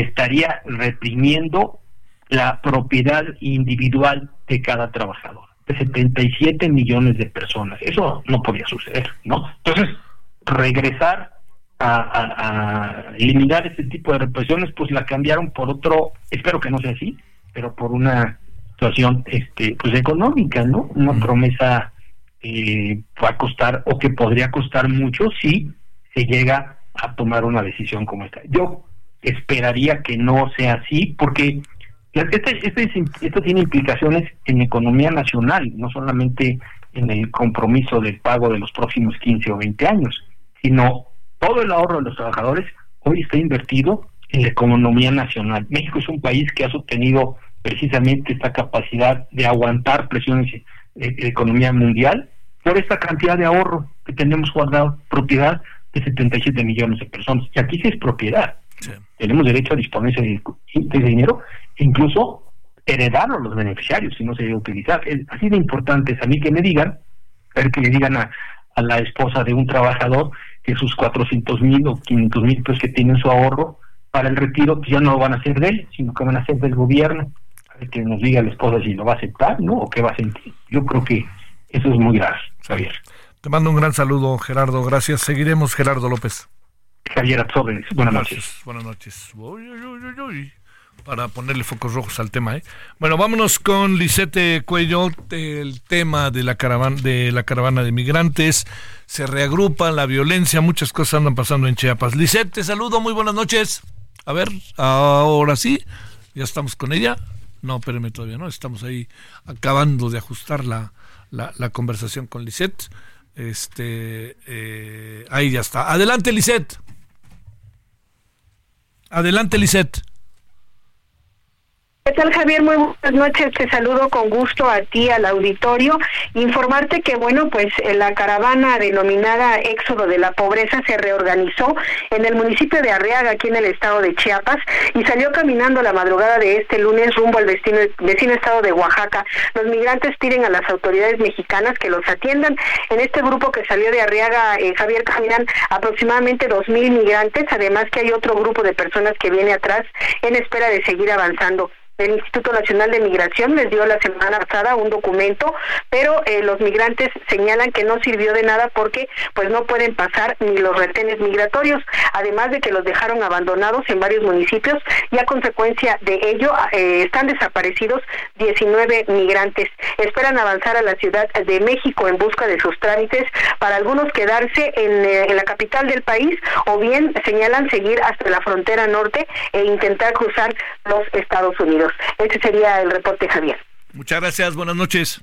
estaría reprimiendo la propiedad individual de cada trabajador, de 77 millones de personas. Eso no podía suceder, ¿no? Entonces, regresar a, a, a eliminar este tipo de represiones, pues la cambiaron por otro, espero que no sea así, pero por una situación este pues económica no una promesa eh, va a costar o que podría costar mucho si se llega a tomar una decisión como esta yo esperaría que no sea así porque este, este, esto tiene implicaciones en economía nacional no solamente en el compromiso del pago de los próximos 15 o 20 años sino todo el ahorro de los trabajadores hoy está invertido en la economía nacional. México es un país que ha sostenido precisamente esta capacidad de aguantar presiones de, de economía mundial por esta cantidad de ahorro que tenemos guardado, propiedad de 77 millones de personas. Y aquí sí es propiedad. Tenemos derecho a disponer de, de dinero e incluso heredarlo a los beneficiarios si no se debe utilizar. Es así de importante es a mí que me digan, a ver que le digan a, a la esposa de un trabajador que sus 400 mil o 500 mil pesos que tienen su ahorro para el retiro pues ya no van a ser de él, sino que van a ser del gobierno. A ver que nos diga la esposa si lo va a aceptar, ¿no? O qué va a sentir. Yo creo que eso es muy grave, Javier. Te mando un gran saludo, Gerardo. Gracias. Seguiremos, Gerardo López. Javier Atzóvenes. Buenas noches. Buenas noches. Uy, uy, uy, uy, uy. Para ponerle focos rojos al tema, ¿eh? Bueno, vámonos con Lisette Cuello, el tema de la caravana de la caravana de migrantes. Se reagrupan la violencia, muchas cosas andan pasando en Chiapas. Lisette, te saludo, muy buenas noches. A ver, ahora sí, ya estamos con ella. No, espérenme todavía, ¿no? Estamos ahí acabando de ajustar la, la, la conversación con Lisette. Este, eh, ahí ya está. Adelante, Lisette. Adelante, Lisette. ¿Qué tal, Javier? Muy buenas noches. Te saludo con gusto a ti, al auditorio. Informarte que, bueno, pues la caravana denominada Éxodo de la Pobreza se reorganizó en el municipio de Arriaga, aquí en el estado de Chiapas, y salió caminando la madrugada de este lunes rumbo al vecino, vecino estado de Oaxaca. Los migrantes piden a las autoridades mexicanas que los atiendan. En este grupo que salió de Arriaga, eh, Javier, caminan aproximadamente dos mil migrantes, además que hay otro grupo de personas que viene atrás en espera de seguir avanzando. El Instituto Nacional de Migración les dio la semana pasada un documento, pero eh, los migrantes señalan que no sirvió de nada porque pues no pueden pasar ni los retenes migratorios, además de que los dejaron abandonados en varios municipios y a consecuencia de ello eh, están desaparecidos 19 migrantes. Esperan avanzar a la Ciudad de México en busca de sus trámites, para algunos quedarse eh, en la capital del país o bien señalan seguir hasta la frontera norte e intentar cruzar los Estados Unidos. Ese sería el reporte, Javier. Muchas gracias, buenas noches.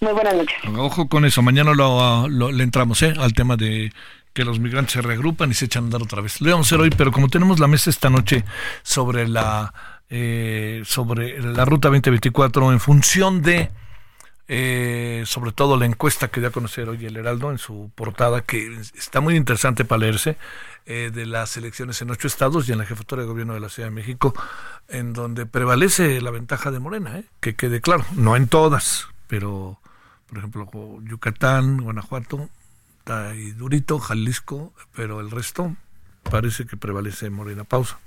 Muy buenas noches. Ojo con eso, mañana lo, lo- le entramos ¿eh? al tema de que los migrantes se reagrupan y se echan a andar otra vez. Lo íbamos a hacer hoy, pero como tenemos la mesa esta noche sobre la eh, sobre la ruta 2024 en función de eh, sobre todo la encuesta que dio a conocer hoy el Heraldo en su portada, que está muy interesante para leerse, eh, de las elecciones en ocho estados y en la jefatura de gobierno de la Ciudad de México, en donde prevalece la ventaja de Morena, ¿eh? que quede claro, no en todas, pero por ejemplo Yucatán, Guanajuato, está ahí durito, Jalisco, pero el resto parece que prevalece Morena. Pausa.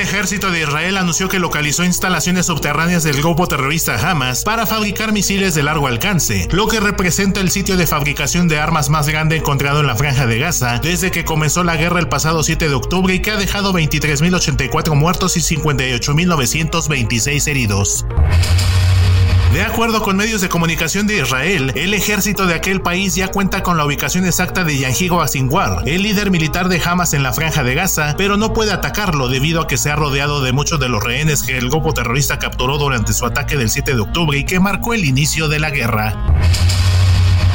El ejército de Israel anunció que localizó instalaciones subterráneas del grupo terrorista Hamas para fabricar misiles de largo alcance, lo que representa el sitio de fabricación de armas más grande encontrado en la franja de Gaza desde que comenzó la guerra el pasado 7 de octubre y que ha dejado 23.084 muertos y 58.926 heridos. De acuerdo con medios de comunicación de Israel, el ejército de aquel país ya cuenta con la ubicación exacta de Yanjigo Asinwar, el líder militar de Hamas en la franja de Gaza, pero no puede atacarlo debido a que se ha rodeado de muchos de los rehenes que el grupo terrorista capturó durante su ataque del 7 de octubre y que marcó el inicio de la guerra.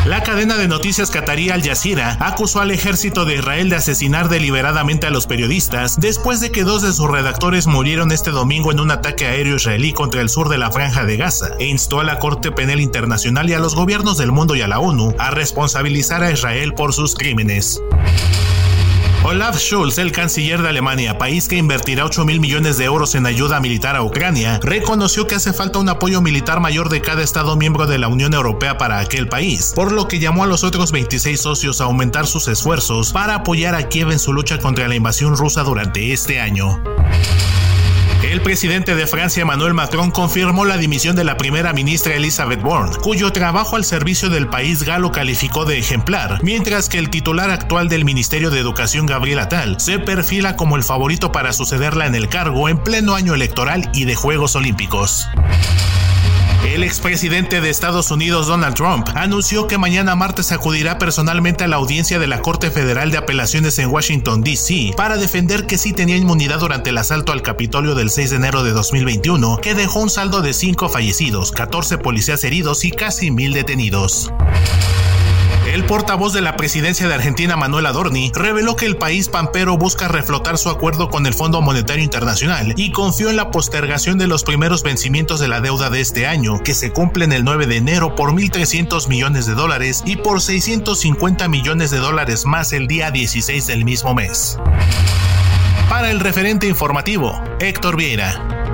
La cadena de noticias catarí Al Jazeera acusó al ejército de Israel de asesinar deliberadamente a los periodistas después de que dos de sus redactores murieron este domingo en un ataque aéreo israelí contra el sur de la franja de Gaza e instó a la Corte Penal Internacional y a los gobiernos del mundo y a la ONU a responsabilizar a Israel por sus crímenes. Olaf Scholz, el canciller de Alemania, país que invertirá 8 mil millones de euros en ayuda militar a Ucrania, reconoció que hace falta un apoyo militar mayor de cada Estado miembro de la Unión Europea para aquel país, por lo que llamó a los otros 26 socios a aumentar sus esfuerzos para apoyar a Kiev en su lucha contra la invasión rusa durante este año. El presidente de Francia, Emmanuel Macron, confirmó la dimisión de la primera ministra Elizabeth Borne, cuyo trabajo al servicio del país galo calificó de ejemplar, mientras que el titular actual del Ministerio de Educación, Gabriel Attal, se perfila como el favorito para sucederla en el cargo en pleno año electoral y de Juegos Olímpicos. El expresidente de Estados Unidos, Donald Trump, anunció que mañana martes acudirá personalmente a la audiencia de la Corte Federal de Apelaciones en Washington, D.C., para defender que sí tenía inmunidad durante el asalto al Capitolio del 6 de enero de 2021, que dejó un saldo de 5 fallecidos, 14 policías heridos y casi mil detenidos. El portavoz de la presidencia de Argentina, Manuel Adorni, reveló que el país pampero busca reflotar su acuerdo con el Fondo Monetario Internacional y confió en la postergación de los primeros vencimientos de la deuda de este año, que se cumplen el 9 de enero por 1.300 millones de dólares y por 650 millones de dólares más el día 16 del mismo mes. Para el referente informativo, Héctor Vieira.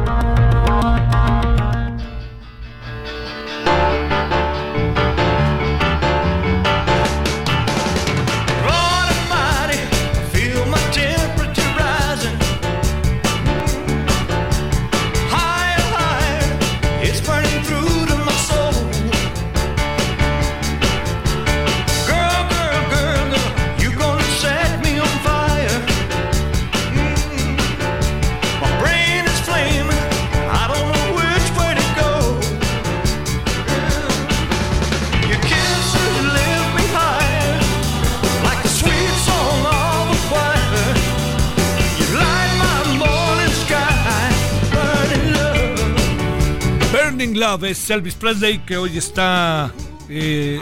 Love es Elvis Presley que hoy está, eh,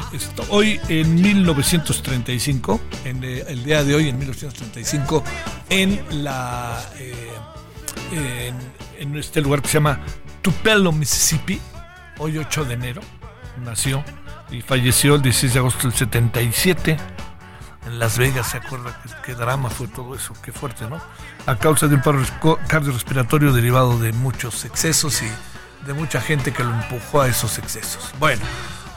hoy en 1935, en, eh, el día de hoy en 1935, en la eh, en, en este lugar que se llama Tupelo, Mississippi, hoy 8 de enero, nació y falleció el 16 de agosto del 77 en Las Vegas, ¿se acuerda qué, drama fue todo eso? Qué fuerte, ¿no? A causa de un paro cardiorrespiratorio derivado de muchos excesos y de mucha gente que lo empujó a esos excesos. Bueno,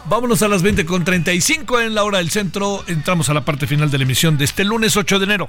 vámonos a las 20 con 35 en la hora del centro. Entramos a la parte final de la emisión de este lunes 8 de enero.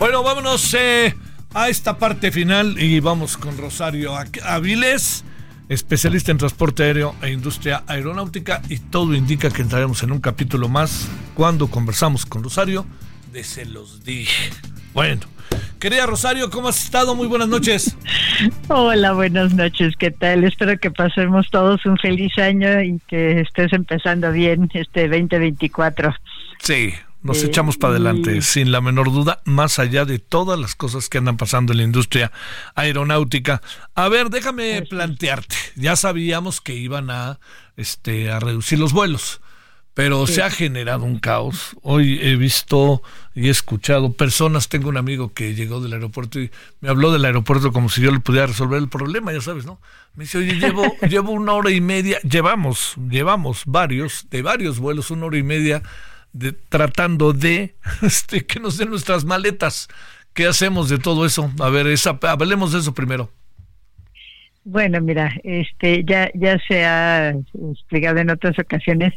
Bueno, vámonos eh, a esta parte final y vamos con Rosario Avilés, especialista en transporte aéreo e industria aeronáutica y todo indica que entraremos en un capítulo más cuando conversamos con Rosario de Se los dije. Bueno, querida Rosario, ¿cómo has estado? Muy buenas noches. Hola, buenas noches, ¿qué tal? Espero que pasemos todos un feliz año y que estés empezando bien este 2024. Sí, nos Eh, echamos para adelante, y- sin la menor duda, más allá de todas las cosas que andan pasando en la industria aeronáutica. A ver, déjame plantearte. Ya sabíamos que iban a, este, a reducir los vuelos, pero Sí. se ha generado un caos. Hoy he visto y he escuchado personas. Tengo un amigo que llegó del aeropuerto y me habló del aeropuerto como si yo le pudiera resolver el problema, ya sabes, ¿no? Me dice, oye, llevo, *laughs* llevo una hora y media, llevamos, llevamos varios, de varios vuelos, una hora y media de, tratando de *laughs* este, que nos den nuestras maletas. ¿Qué hacemos de todo eso? A ver, esa, hablemos de eso primero. Bueno, mira, este ya ya se ha explicado en otras ocasiones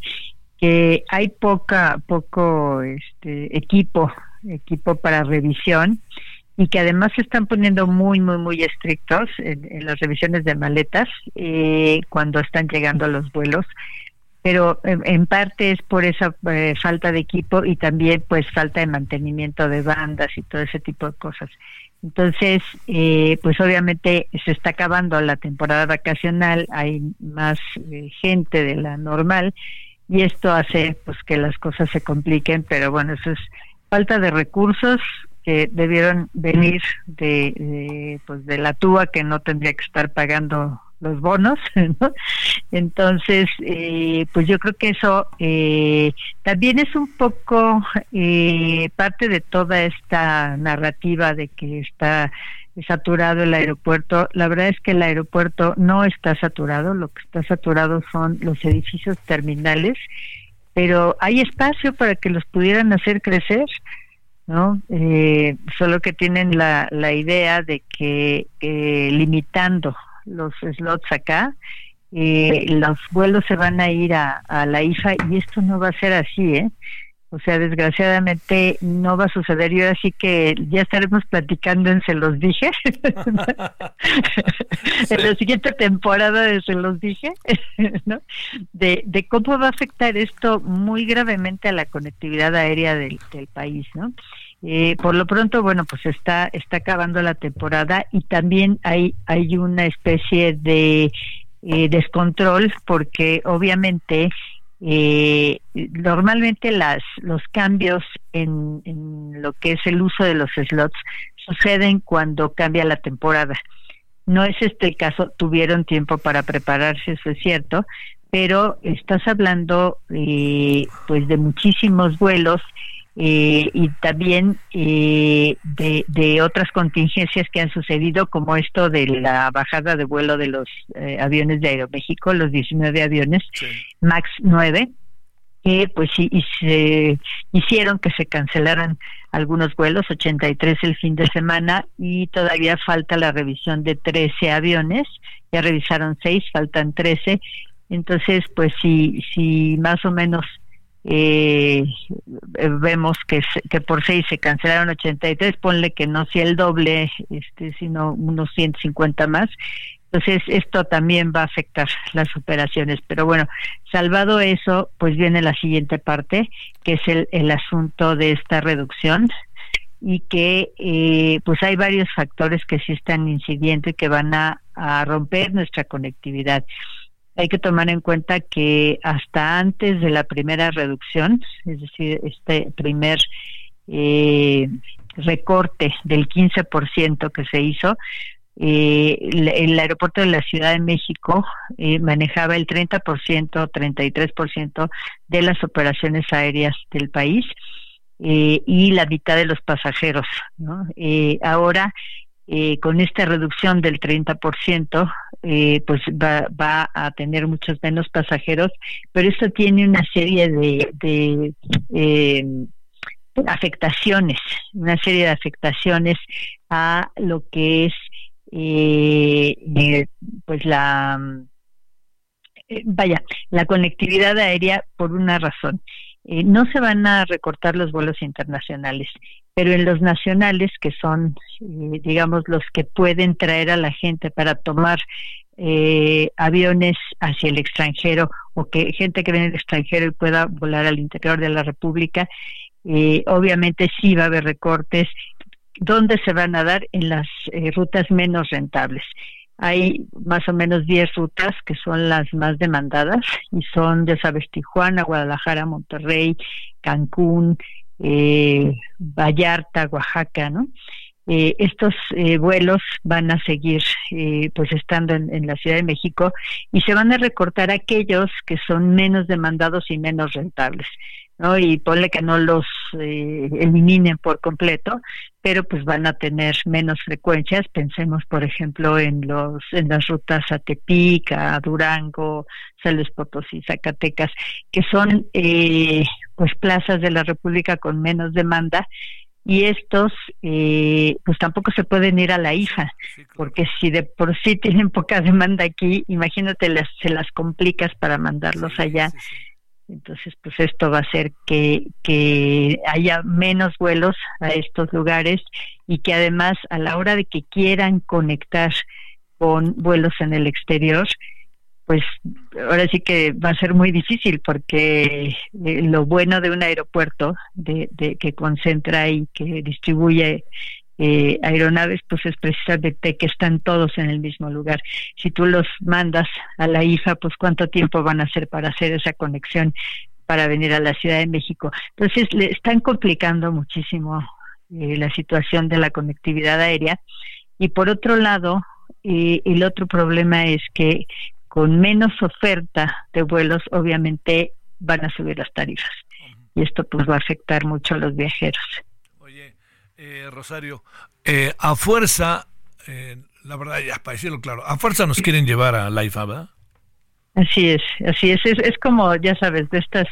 que hay poca poco este equipo equipo para revisión y que además se están poniendo muy muy muy estrictos en, en las revisiones de maletas eh, cuando están llegando los vuelos pero en, en parte es por esa eh, falta de equipo y también pues falta de mantenimiento de bandas y todo ese tipo de cosas. Entonces, eh, pues obviamente se está acabando la temporada vacacional, hay más eh, gente de la normal y esto hace pues que las cosas se compliquen, pero bueno, eso es falta de recursos que debieron venir de, de, pues de la TUA que no tendría que estar pagando los bonos, *laughs* ¿no? Entonces, eh, pues yo creo que eso eh, también es un poco eh, parte de toda esta narrativa de que está saturado el aeropuerto. La verdad es que el aeropuerto no está saturado, lo que está saturado son los edificios terminales, pero hay espacio para que los pudieran hacer crecer. ¿no? Eh, solo que tienen la, la idea de que eh, limitando los slots acá, eh, los vuelos se van a ir a, a la IFA y esto no va a ser así, ¿eh? O sea, desgraciadamente no va a suceder. Yo así que ya estaremos platicando en Se los dije. *laughs* en la siguiente temporada de Se los dije, *laughs* ¿no? De, de cómo va a afectar esto muy gravemente a la conectividad aérea del, del país, ¿no? Eh, por lo pronto, bueno, pues está está acabando la temporada y también hay hay una especie de eh, descontrol porque obviamente eh, normalmente las los cambios en, en lo que es el uso de los slots suceden cuando cambia la temporada. No es este el caso, tuvieron tiempo para prepararse, eso es cierto, pero estás hablando eh, pues de muchísimos vuelos eh, y también eh, de, de otras contingencias que han sucedido, como esto de la bajada de vuelo de los eh, aviones de Aeroméxico, los 19 aviones MAX 9, que pues sí y se hicieron que se cancelaran algunos vuelos, 83 el fin de semana y todavía falta la revisión de 13 aviones, ya revisaron 6, faltan 13, entonces pues si, si más o menos eh, vemos que, que por 6 se cancelaron 83, ponle que no sea el doble, este, sino unos 150 más, entonces, esto también va a afectar las operaciones. Pero bueno, salvado eso, pues viene la siguiente parte, que es el, el asunto de esta reducción y que eh, pues hay varios factores que sí están incidiendo y que van a, a romper nuestra conectividad. Hay que tomar en cuenta que hasta antes de la primera reducción, es decir, este primer eh, recorte del 15% que se hizo, eh, el, aeropuerto de la Ciudad de México eh, manejaba el 30%, 33% de las operaciones aéreas del país. eh, y la mitad de los pasajeros. ¿no? Ahora, con esta reducción del 30%, eh, pues va, va a tener muchos menos pasajeros, pero esto tiene una serie de, de eh, afectaciones, una serie de afectaciones a lo que es eh, eh, pues la eh, vaya, la conectividad aérea por una razón. Eh, no se van a recortar los vuelos internacionales, pero en los nacionales, que son, eh, digamos, los que pueden traer a la gente para tomar eh, aviones hacia el extranjero o que gente que viene del extranjero y pueda volar al interior de la República, eh, obviamente sí va a haber recortes. ¿Dónde se van a dar? En las rutas menos rentables. Hay más o menos 10 rutas que son las más demandadas y son, ya sabes, Tijuana, Guadalajara, Monterrey, Cancún, eh, Vallarta, Oaxaca, ¿no? Eh, estos eh, vuelos van a seguir eh, pues estando en, en la Ciudad de México y se van a recortar aquellos que son menos demandados y menos rentables. ¿No? Y ponle que no los eh, eliminen por completo, pero pues van a tener menos frecuencias. Pensemos, por ejemplo, en los en las rutas a Tepic, a Durango, San Luis Potosí, Zacatecas, que son eh, pues plazas de la República con menos demanda y estos eh, pues tampoco se pueden ir a la IFA porque si de por sí *laughs* tienen poca demanda aquí imagínate las, se las complicas para mandarlos allá entonces pues esto va a hacer que, haya menos vuelos a estos lugares y que además a la hora de que quieran conectar con vuelos en el exterior pues ahora sí que va a ser muy difícil porque eh, lo bueno de un aeropuerto de, de que concentra y que distribuye eh, aeronaves pues es precisamente que están todos en el mismo lugar si tú los mandas a la IFA pues cuánto tiempo van a hacer para hacer esa conexión para venir a la Ciudad de México entonces le están complicando muchísimo eh, la situación de la conectividad aérea y por otro lado eh, el otro problema es que con menos oferta de vuelos, obviamente van a subir las tarifas. Y esto pues va a afectar mucho a los viajeros. Eh, Rosario, eh, a fuerza, eh, la verdad, ya para decirlo claro, a fuerza nos quieren llevar a la IFA, ¿verdad? Así es, así es. Es, es como, ya sabes, de estas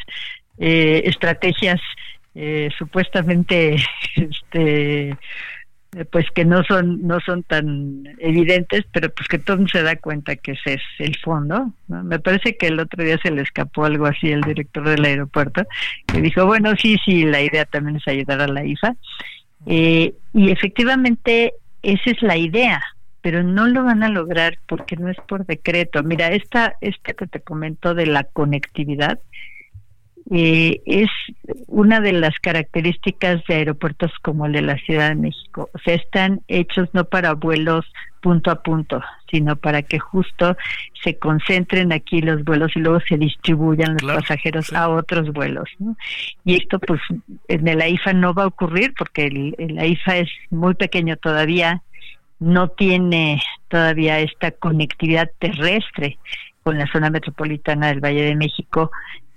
eh, estrategias eh, supuestamente *laughs* este, pues que no son no son tan evidentes, pero pues que todo se da cuenta que ese es el fondo. Me parece que el otro día se le escapó algo así al director del aeropuerto, que dijo, bueno, sí, sí, la idea también es ayudar a la IFA. Eh, y efectivamente esa es la idea, pero no lo van a lograr porque no es por decreto. Mira, esta, esta que te comento de la conectividad, eh, es una de las características de aeropuertos como el de la Ciudad de México. O sea, están hechos no para vuelos punto a punto, sino para que justo se concentren aquí los vuelos y luego se distribuyan los pasajeros a otros vuelos. ¿no? Y esto, pues, en el AIFA no va a ocurrir porque el, el AIFA es muy pequeño todavía, no tiene todavía esta conectividad terrestre con la zona metropolitana del Valle de México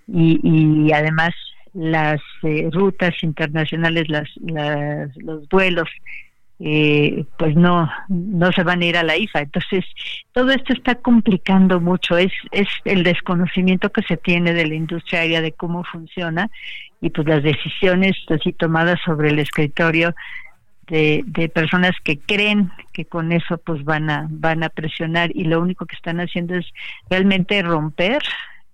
y, y además las eh, rutas internacionales, las, las, los vuelos, eh, pues no, no se van a ir a la IFA. Entonces, todo esto está complicando mucho. Es, es el desconocimiento que se tiene de la industria aérea de cómo funciona y pues las decisiones así tomadas sobre el escritorio de, de personas que creen que con eso pues van a van a presionar y lo único que están haciendo es realmente romper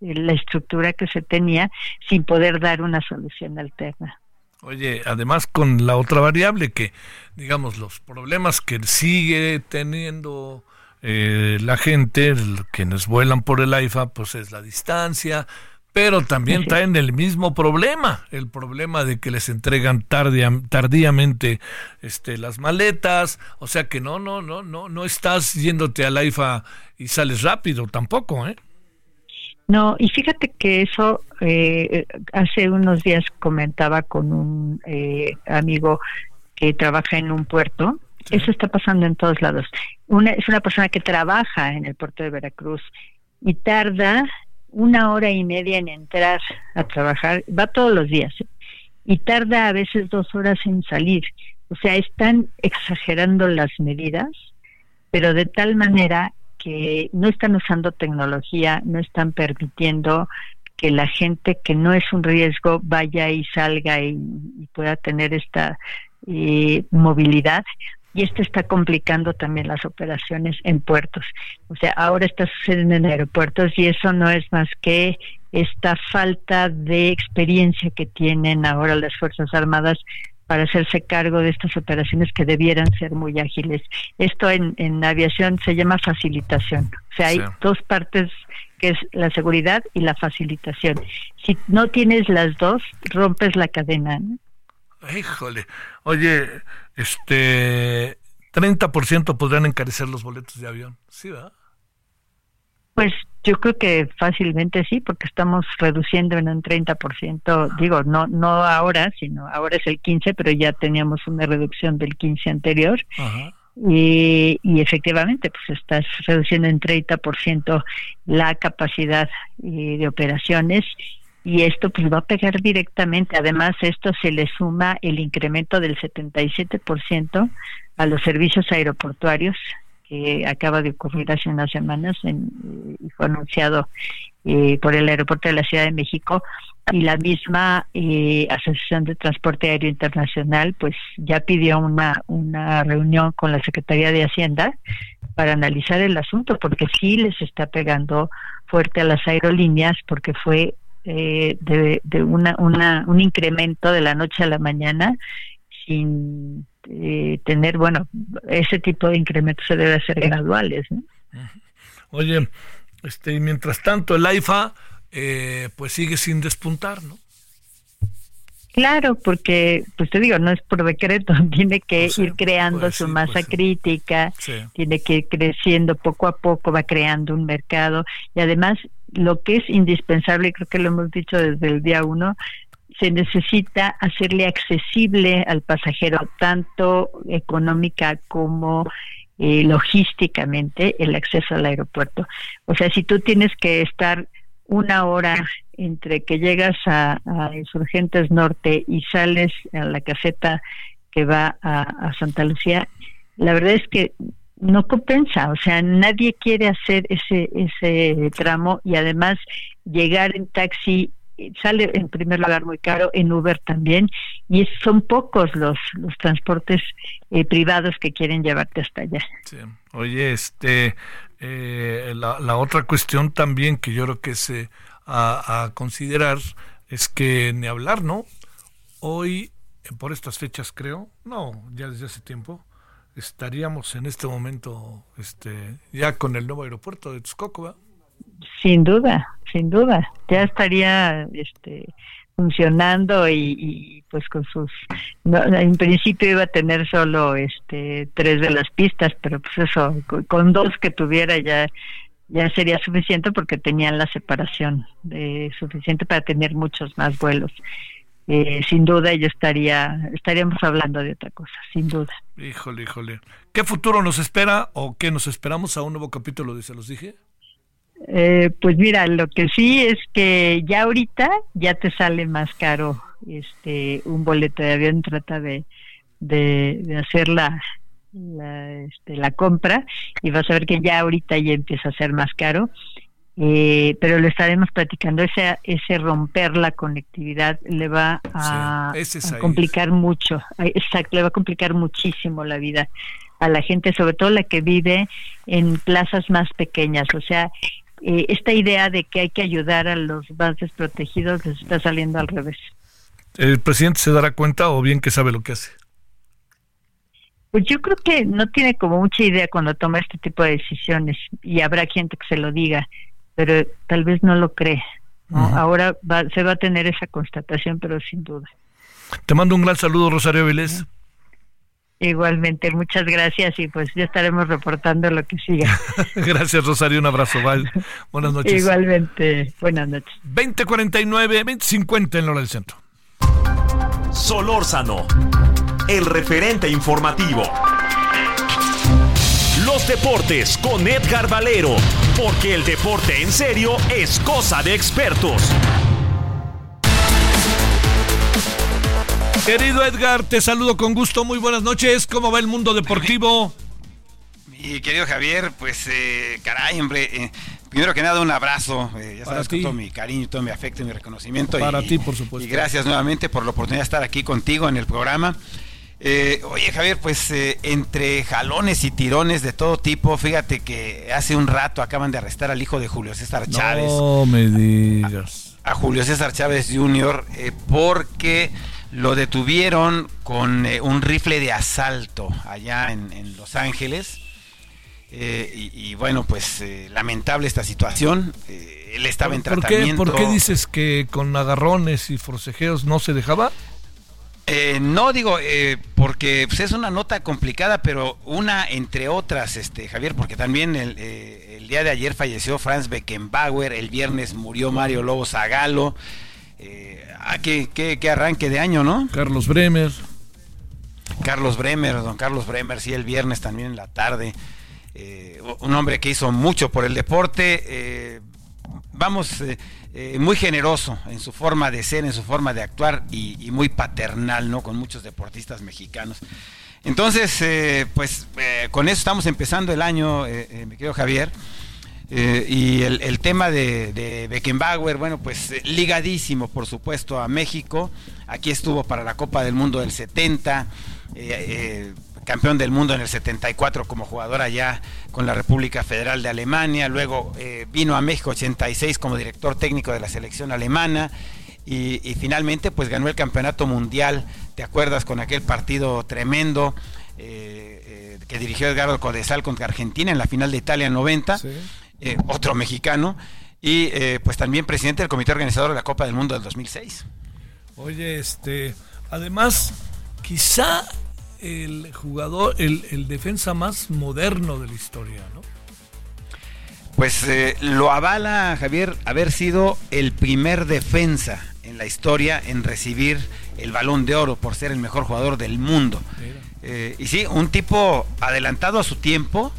la estructura que se tenía sin poder dar una solución alterna. Oye, además con la otra variable que, digamos, los problemas que sigue teniendo eh, la gente, quienes vuelan por el AIFA, pues es la distancia, pero también traen el mismo problema, el problema de que les entregan tardía- tardíamente este, las maletas, o sea que no, no, no, no, no estás yéndote al AIFA y sales rápido tampoco, ¿eh? No, y fíjate que eso eh, hace unos días comentaba con un eh, amigo que trabaja en un puerto. Eso está pasando en todos lados. Una, es una persona que trabaja en el puerto de Veracruz y tarda una hora y media en entrar a trabajar. Va todos los días. ¿eh? y tarda a veces dos horas en salir. O sea, están exagerando las medidas, pero de tal manera que no están usando tecnología, no están permitiendo que la gente que no es un riesgo vaya y salga y, pueda tener esta eh, movilidad y esto está complicando también las operaciones en puertos. O sea, ahora está sucediendo en aeropuertos y eso no es más que esta falta de experiencia que tienen ahora las Fuerzas Armadas para hacerse cargo de estas operaciones que debieran ser muy ágiles. Esto en, en aviación se llama facilitación. O sea, hay Sí. dos partes que es la seguridad y la facilitación. Si no tienes las dos, rompes la cadena. ¿no? Híjole. Oye, este 30% podrían encarecer los boletos de avión. Sí, ¿verdad? Pues yo creo que fácilmente sí, porque estamos reduciendo en un 30%, digo, no no ahora, sino ahora es el 15, pero ya teníamos una reducción del 15 anterior. Y, y efectivamente, pues estás reduciendo en 30% la capacidad eh, de operaciones y esto pues va a pegar directamente. Además, esto se le suma el incremento del 77% a los servicios aeroportuarios que acaba de ocurrir hace unas semanas en- y fue anunciado eh, por el aeropuerto de la Ciudad de México y la misma eh, Asociación de Transporte Aéreo Internacional pues ya pidió una, una reunión con la Secretaría de Hacienda para analizar el asunto porque sí les está pegando fuerte a las aerolíneas porque fue eh, de, de una, una, un incremento de la noche a la mañana sin eh, tener, bueno, ese tipo de incrementos se debe hacer graduales. ¿no? *laughs* Oye, este, mientras tanto el AIFA eh, pues sigue sin despuntar, ¿no? Claro, porque, pues te digo, no es por decreto, *laughs* tiene que ir creando pues su sí, masa pues crítica, Sí. tiene que ir creciendo poco a poco, va creando un mercado y además lo que es indispensable, creo que lo hemos dicho desde el día uno, se necesita hacerle accesible al pasajero tanto económica como eh, logísticamente el acceso al aeropuerto. O sea, si tú tienes que estar una hora entre que llegas a, Insurgentes Norte y sales a la caseta que va a, a Santa Lucía, la verdad es que no compensa, o sea, nadie quiere hacer ese ese tramo y además llegar en taxi sale en primer lugar muy caro, en Uber también, y son pocos los, los transportes eh, privados que quieren llevarte hasta allá. Oye, este, eh, la, la otra cuestión también que yo creo que es eh, a, considerar es que ni hablar, ¿no? Hoy, por estas fechas creo, no, ya desde hace tiempo, estaríamos en este momento este, ya con el nuevo aeropuerto de Texcoco. Sin duda, sin duda. Ya estaría este funcionando y, pues con sus en principio iba a tener solo este tres de las pistas, pero pues eso con, dos que tuviera ya ya sería suficiente porque tenían la separación suficiente para tener muchos más vuelos. Eh, sin duda yo estaría estaríamos hablando de otra cosa, sin duda. Híjole, híjole. ¿Qué futuro nos espera o qué nos esperamos a un nuevo capítulo de Se los dije? Eh, pues mira, lo que sí es que ya ahorita ya te sale más caro este un boleto de avión, trata de, de, de hacer la, la, este, la compra y vas a ver que ya ahorita ya empieza a ser más caro. Eh, pero lo estaremos platicando, ese, ese romper la conectividad le va a, Sí, ese es a ahí. complicar mucho, exacto, le va a complicar muchísimo la vida a la gente, sobre todo la que vive en plazas más pequeñas, o sea, eh, esta idea de que hay que ayudar a los más desprotegidos les está saliendo al revés. ¿El presidente se dará cuenta o bien que sabe lo que hace? Pues yo creo que no tiene como mucha idea cuando toma este tipo de decisiones y habrá gente que se lo diga, pero tal vez no lo cree. ¿no? Ahora va- se va a tener esa constatación, pero sin duda. Te mando un gran saludo, Rosario Vilés. Igualmente, muchas gracias y pues ya estaremos reportando lo que siga. *laughs* Gracias, Rosario. Un abrazo. Bye. Buenas noches. Igualmente, buenas noches. 2049, 2050 en la hora del centro. Solórzano, el referente informativo. Los deportes con Edgar Valero, porque el deporte en serio es cosa de expertos. Querido Edgar, te saludo con gusto. Muy buenas noches. ¿Cómo va el mundo deportivo? Mi querido Javier, pues eh, caray, hombre, eh, primero que nada un abrazo, eh, ya Para sabes con todo mi cariño, todo mi afecto y mi reconocimiento. Para y, ti, por supuesto. Y gracias nuevamente por la oportunidad de estar aquí contigo en el programa. Eh, oye Javier, pues entre jalones y tirones de todo tipo, fíjate que hace un rato acaban de arrestar al hijo de Julio César Chávez. No me digas. a Julio César Chávez Jr. porque lo detuvieron con eh, un rifle de asalto allá en, en Los Ángeles. Eh, y, y bueno, pues eh, lamentable esta situación. Eh, él estaba en ¿Por qué, tratamiento. ¿Por qué dices que con agarrones y forcejeos no se dejaba? Eh, no digo, eh, porque pues, es una nota complicada, pero una entre otras, este Javier, porque también el, eh, el día de ayer falleció Franz Beckenbauer, el viernes murió Mario Lobo Zagalo. Ah, qué, qué- qué arranque de año, ¿no? Carlos Bremer. Carlos Bremer, don Carlos Bremer, sí, el viernes también en la tarde. Eh, un hombre que hizo mucho por el deporte. eh, vamos, eh, muy generoso en su forma de ser, en su forma de actuar y, y muy paternal, ¿no? Con muchos deportistas mexicanos. Entonces, pues con eso estamos empezando el año, mi querido Javier. Eh, y el, el tema de, Beckenbauer, bueno, pues eh, ligadísimo, por supuesto, a México. Aquí estuvo para la Copa del Mundo del 70, eh, campeón del mundo en el 74 como jugador allá con la República Federal de Alemania. Luego vino a México 86 como director técnico de la selección alemana. Y, finalmente, pues ganó el campeonato mundial. ¿Te acuerdas con aquel partido tremendo? que dirigió Edgardo Codesal contra Argentina en la final de Italia 90, eh, otro mexicano, y eh, pues también presidente del comité organizador de la Copa del Mundo del 2006. Oye, este, además, quizá el jugador, el, el defensa más moderno de la historia, ¿no? Pues eh, lo avala Javier haber sido el primer defensa en la historia en recibir el balón de oro por ser el mejor jugador del mundo. Eh, y sí, un tipo adelantado a su tiempo,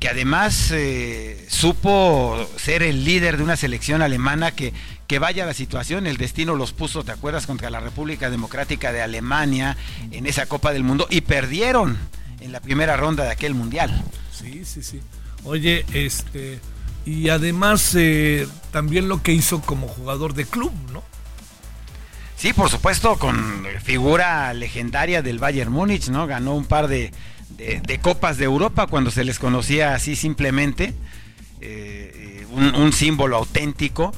que además eh, supo ser el líder de una selección alemana que, que vaya la situación, el destino los puso, ¿te acuerdas?, contra la República Democrática de Alemania en esa Copa del Mundo y perdieron en la primera ronda de aquel mundial. Sí, sí, sí. Oye, este, y además eh, también lo que hizo como jugador de club, ¿no? Sí, por supuesto, con figura legendaria del Bayern Múnich, ¿no? Ganó un par de, de- copas de Europa cuando se les conocía así simplemente. Eh, un, símbolo auténtico.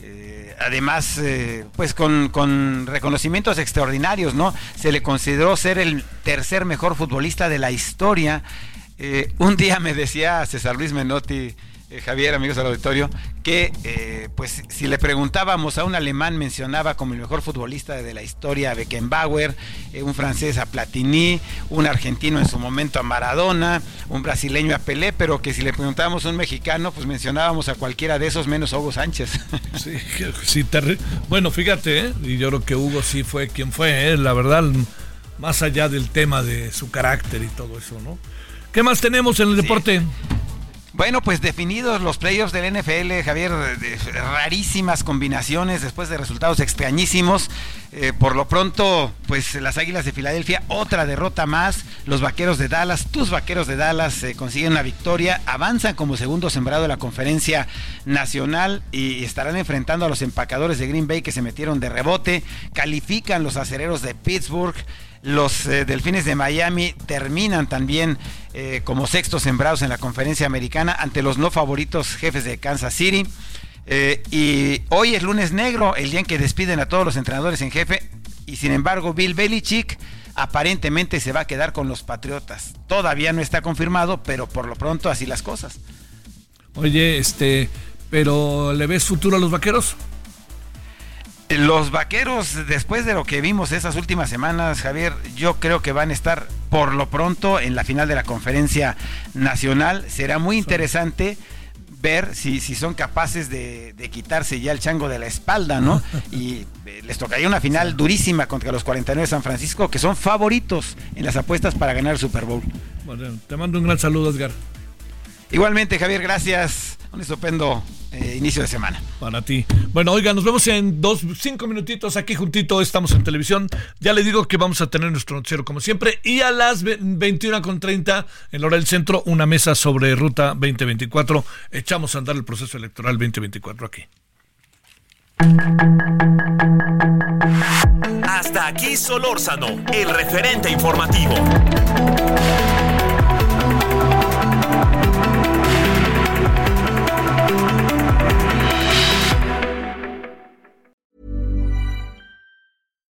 Eh, además, eh, pues con, con reconocimientos extraordinarios, ¿no? Se le consideró ser el tercer mejor futbolista de la historia. Un día me decía César Luis Menotti, eh, Javier, amigos del auditorio, que eh, pues si le preguntábamos a un alemán mencionaba como el mejor futbolista de la historia a Beckenbauer, eh, un francés a Platini, un argentino en su momento a Maradona, un brasileño a Pelé, pero que si le preguntábamos a un mexicano, pues mencionábamos a cualquiera de esos menos a Hugo Sánchez. *laughs* Sí, sí, terri- bueno, fíjate, y yo creo que Hugo sí fue quien fue, la verdad, más allá del tema de su carácter y todo eso, ¿no? ¿Qué más tenemos en el deporte? Bueno, pues definidos los playoffs del NFL, Javier, de- rarísimas combinaciones después de resultados extrañísimos. Eh, por lo pronto, pues las Águilas de Filadelfia, otra derrota más. Los Vaqueros de Dallas, tus Vaqueros de Dallas eh, consiguen una victoria, avanzan como segundo sembrado de la conferencia nacional y estarán enfrentando a los empacadores de Green Bay que se metieron de rebote. Califican los acereros de Pittsburgh. Los eh, Delfines de Miami terminan también eh, como sextos sembrados en la conferencia americana ante los no favoritos jefes de Kansas City. Eh, y hoy es lunes negro, el día en que despiden a todos los entrenadores en jefe. Y sin embargo, Bill Belichick aparentemente se va a quedar con los Patriotas. Todavía no está confirmado, pero por lo pronto así las cosas. Oye, este, pero ¿le ves futuro a los vaqueros? Los vaqueros, después de lo que vimos esas últimas semanas, Javier, yo creo que van a estar por lo pronto en la final de la conferencia nacional. Será muy interesante ver si, si son capaces de, de quitarse ya el chango de la espalda, ¿no? *laughs* Y eh, les tocaría una final durísima contra los 49 de San Francisco, que son favoritos en las apuestas para ganar el Super Bowl. Bueno, te mando un gran saludo, Edgar. Igualmente, Javier, gracias. Un estupendo eh, inicio de semana. Para ti. Bueno, oiga, nos vemos en dos, cinco minutitos aquí juntito. Estamos en televisión. Ya le digo que vamos a tener nuestro noticiero como siempre. Y a las 21.30 en la hora del centro, una mesa sobre Ruta 2024. Echamos a andar el proceso electoral 2024 aquí. Hasta aquí Solórzano, el referente informativo.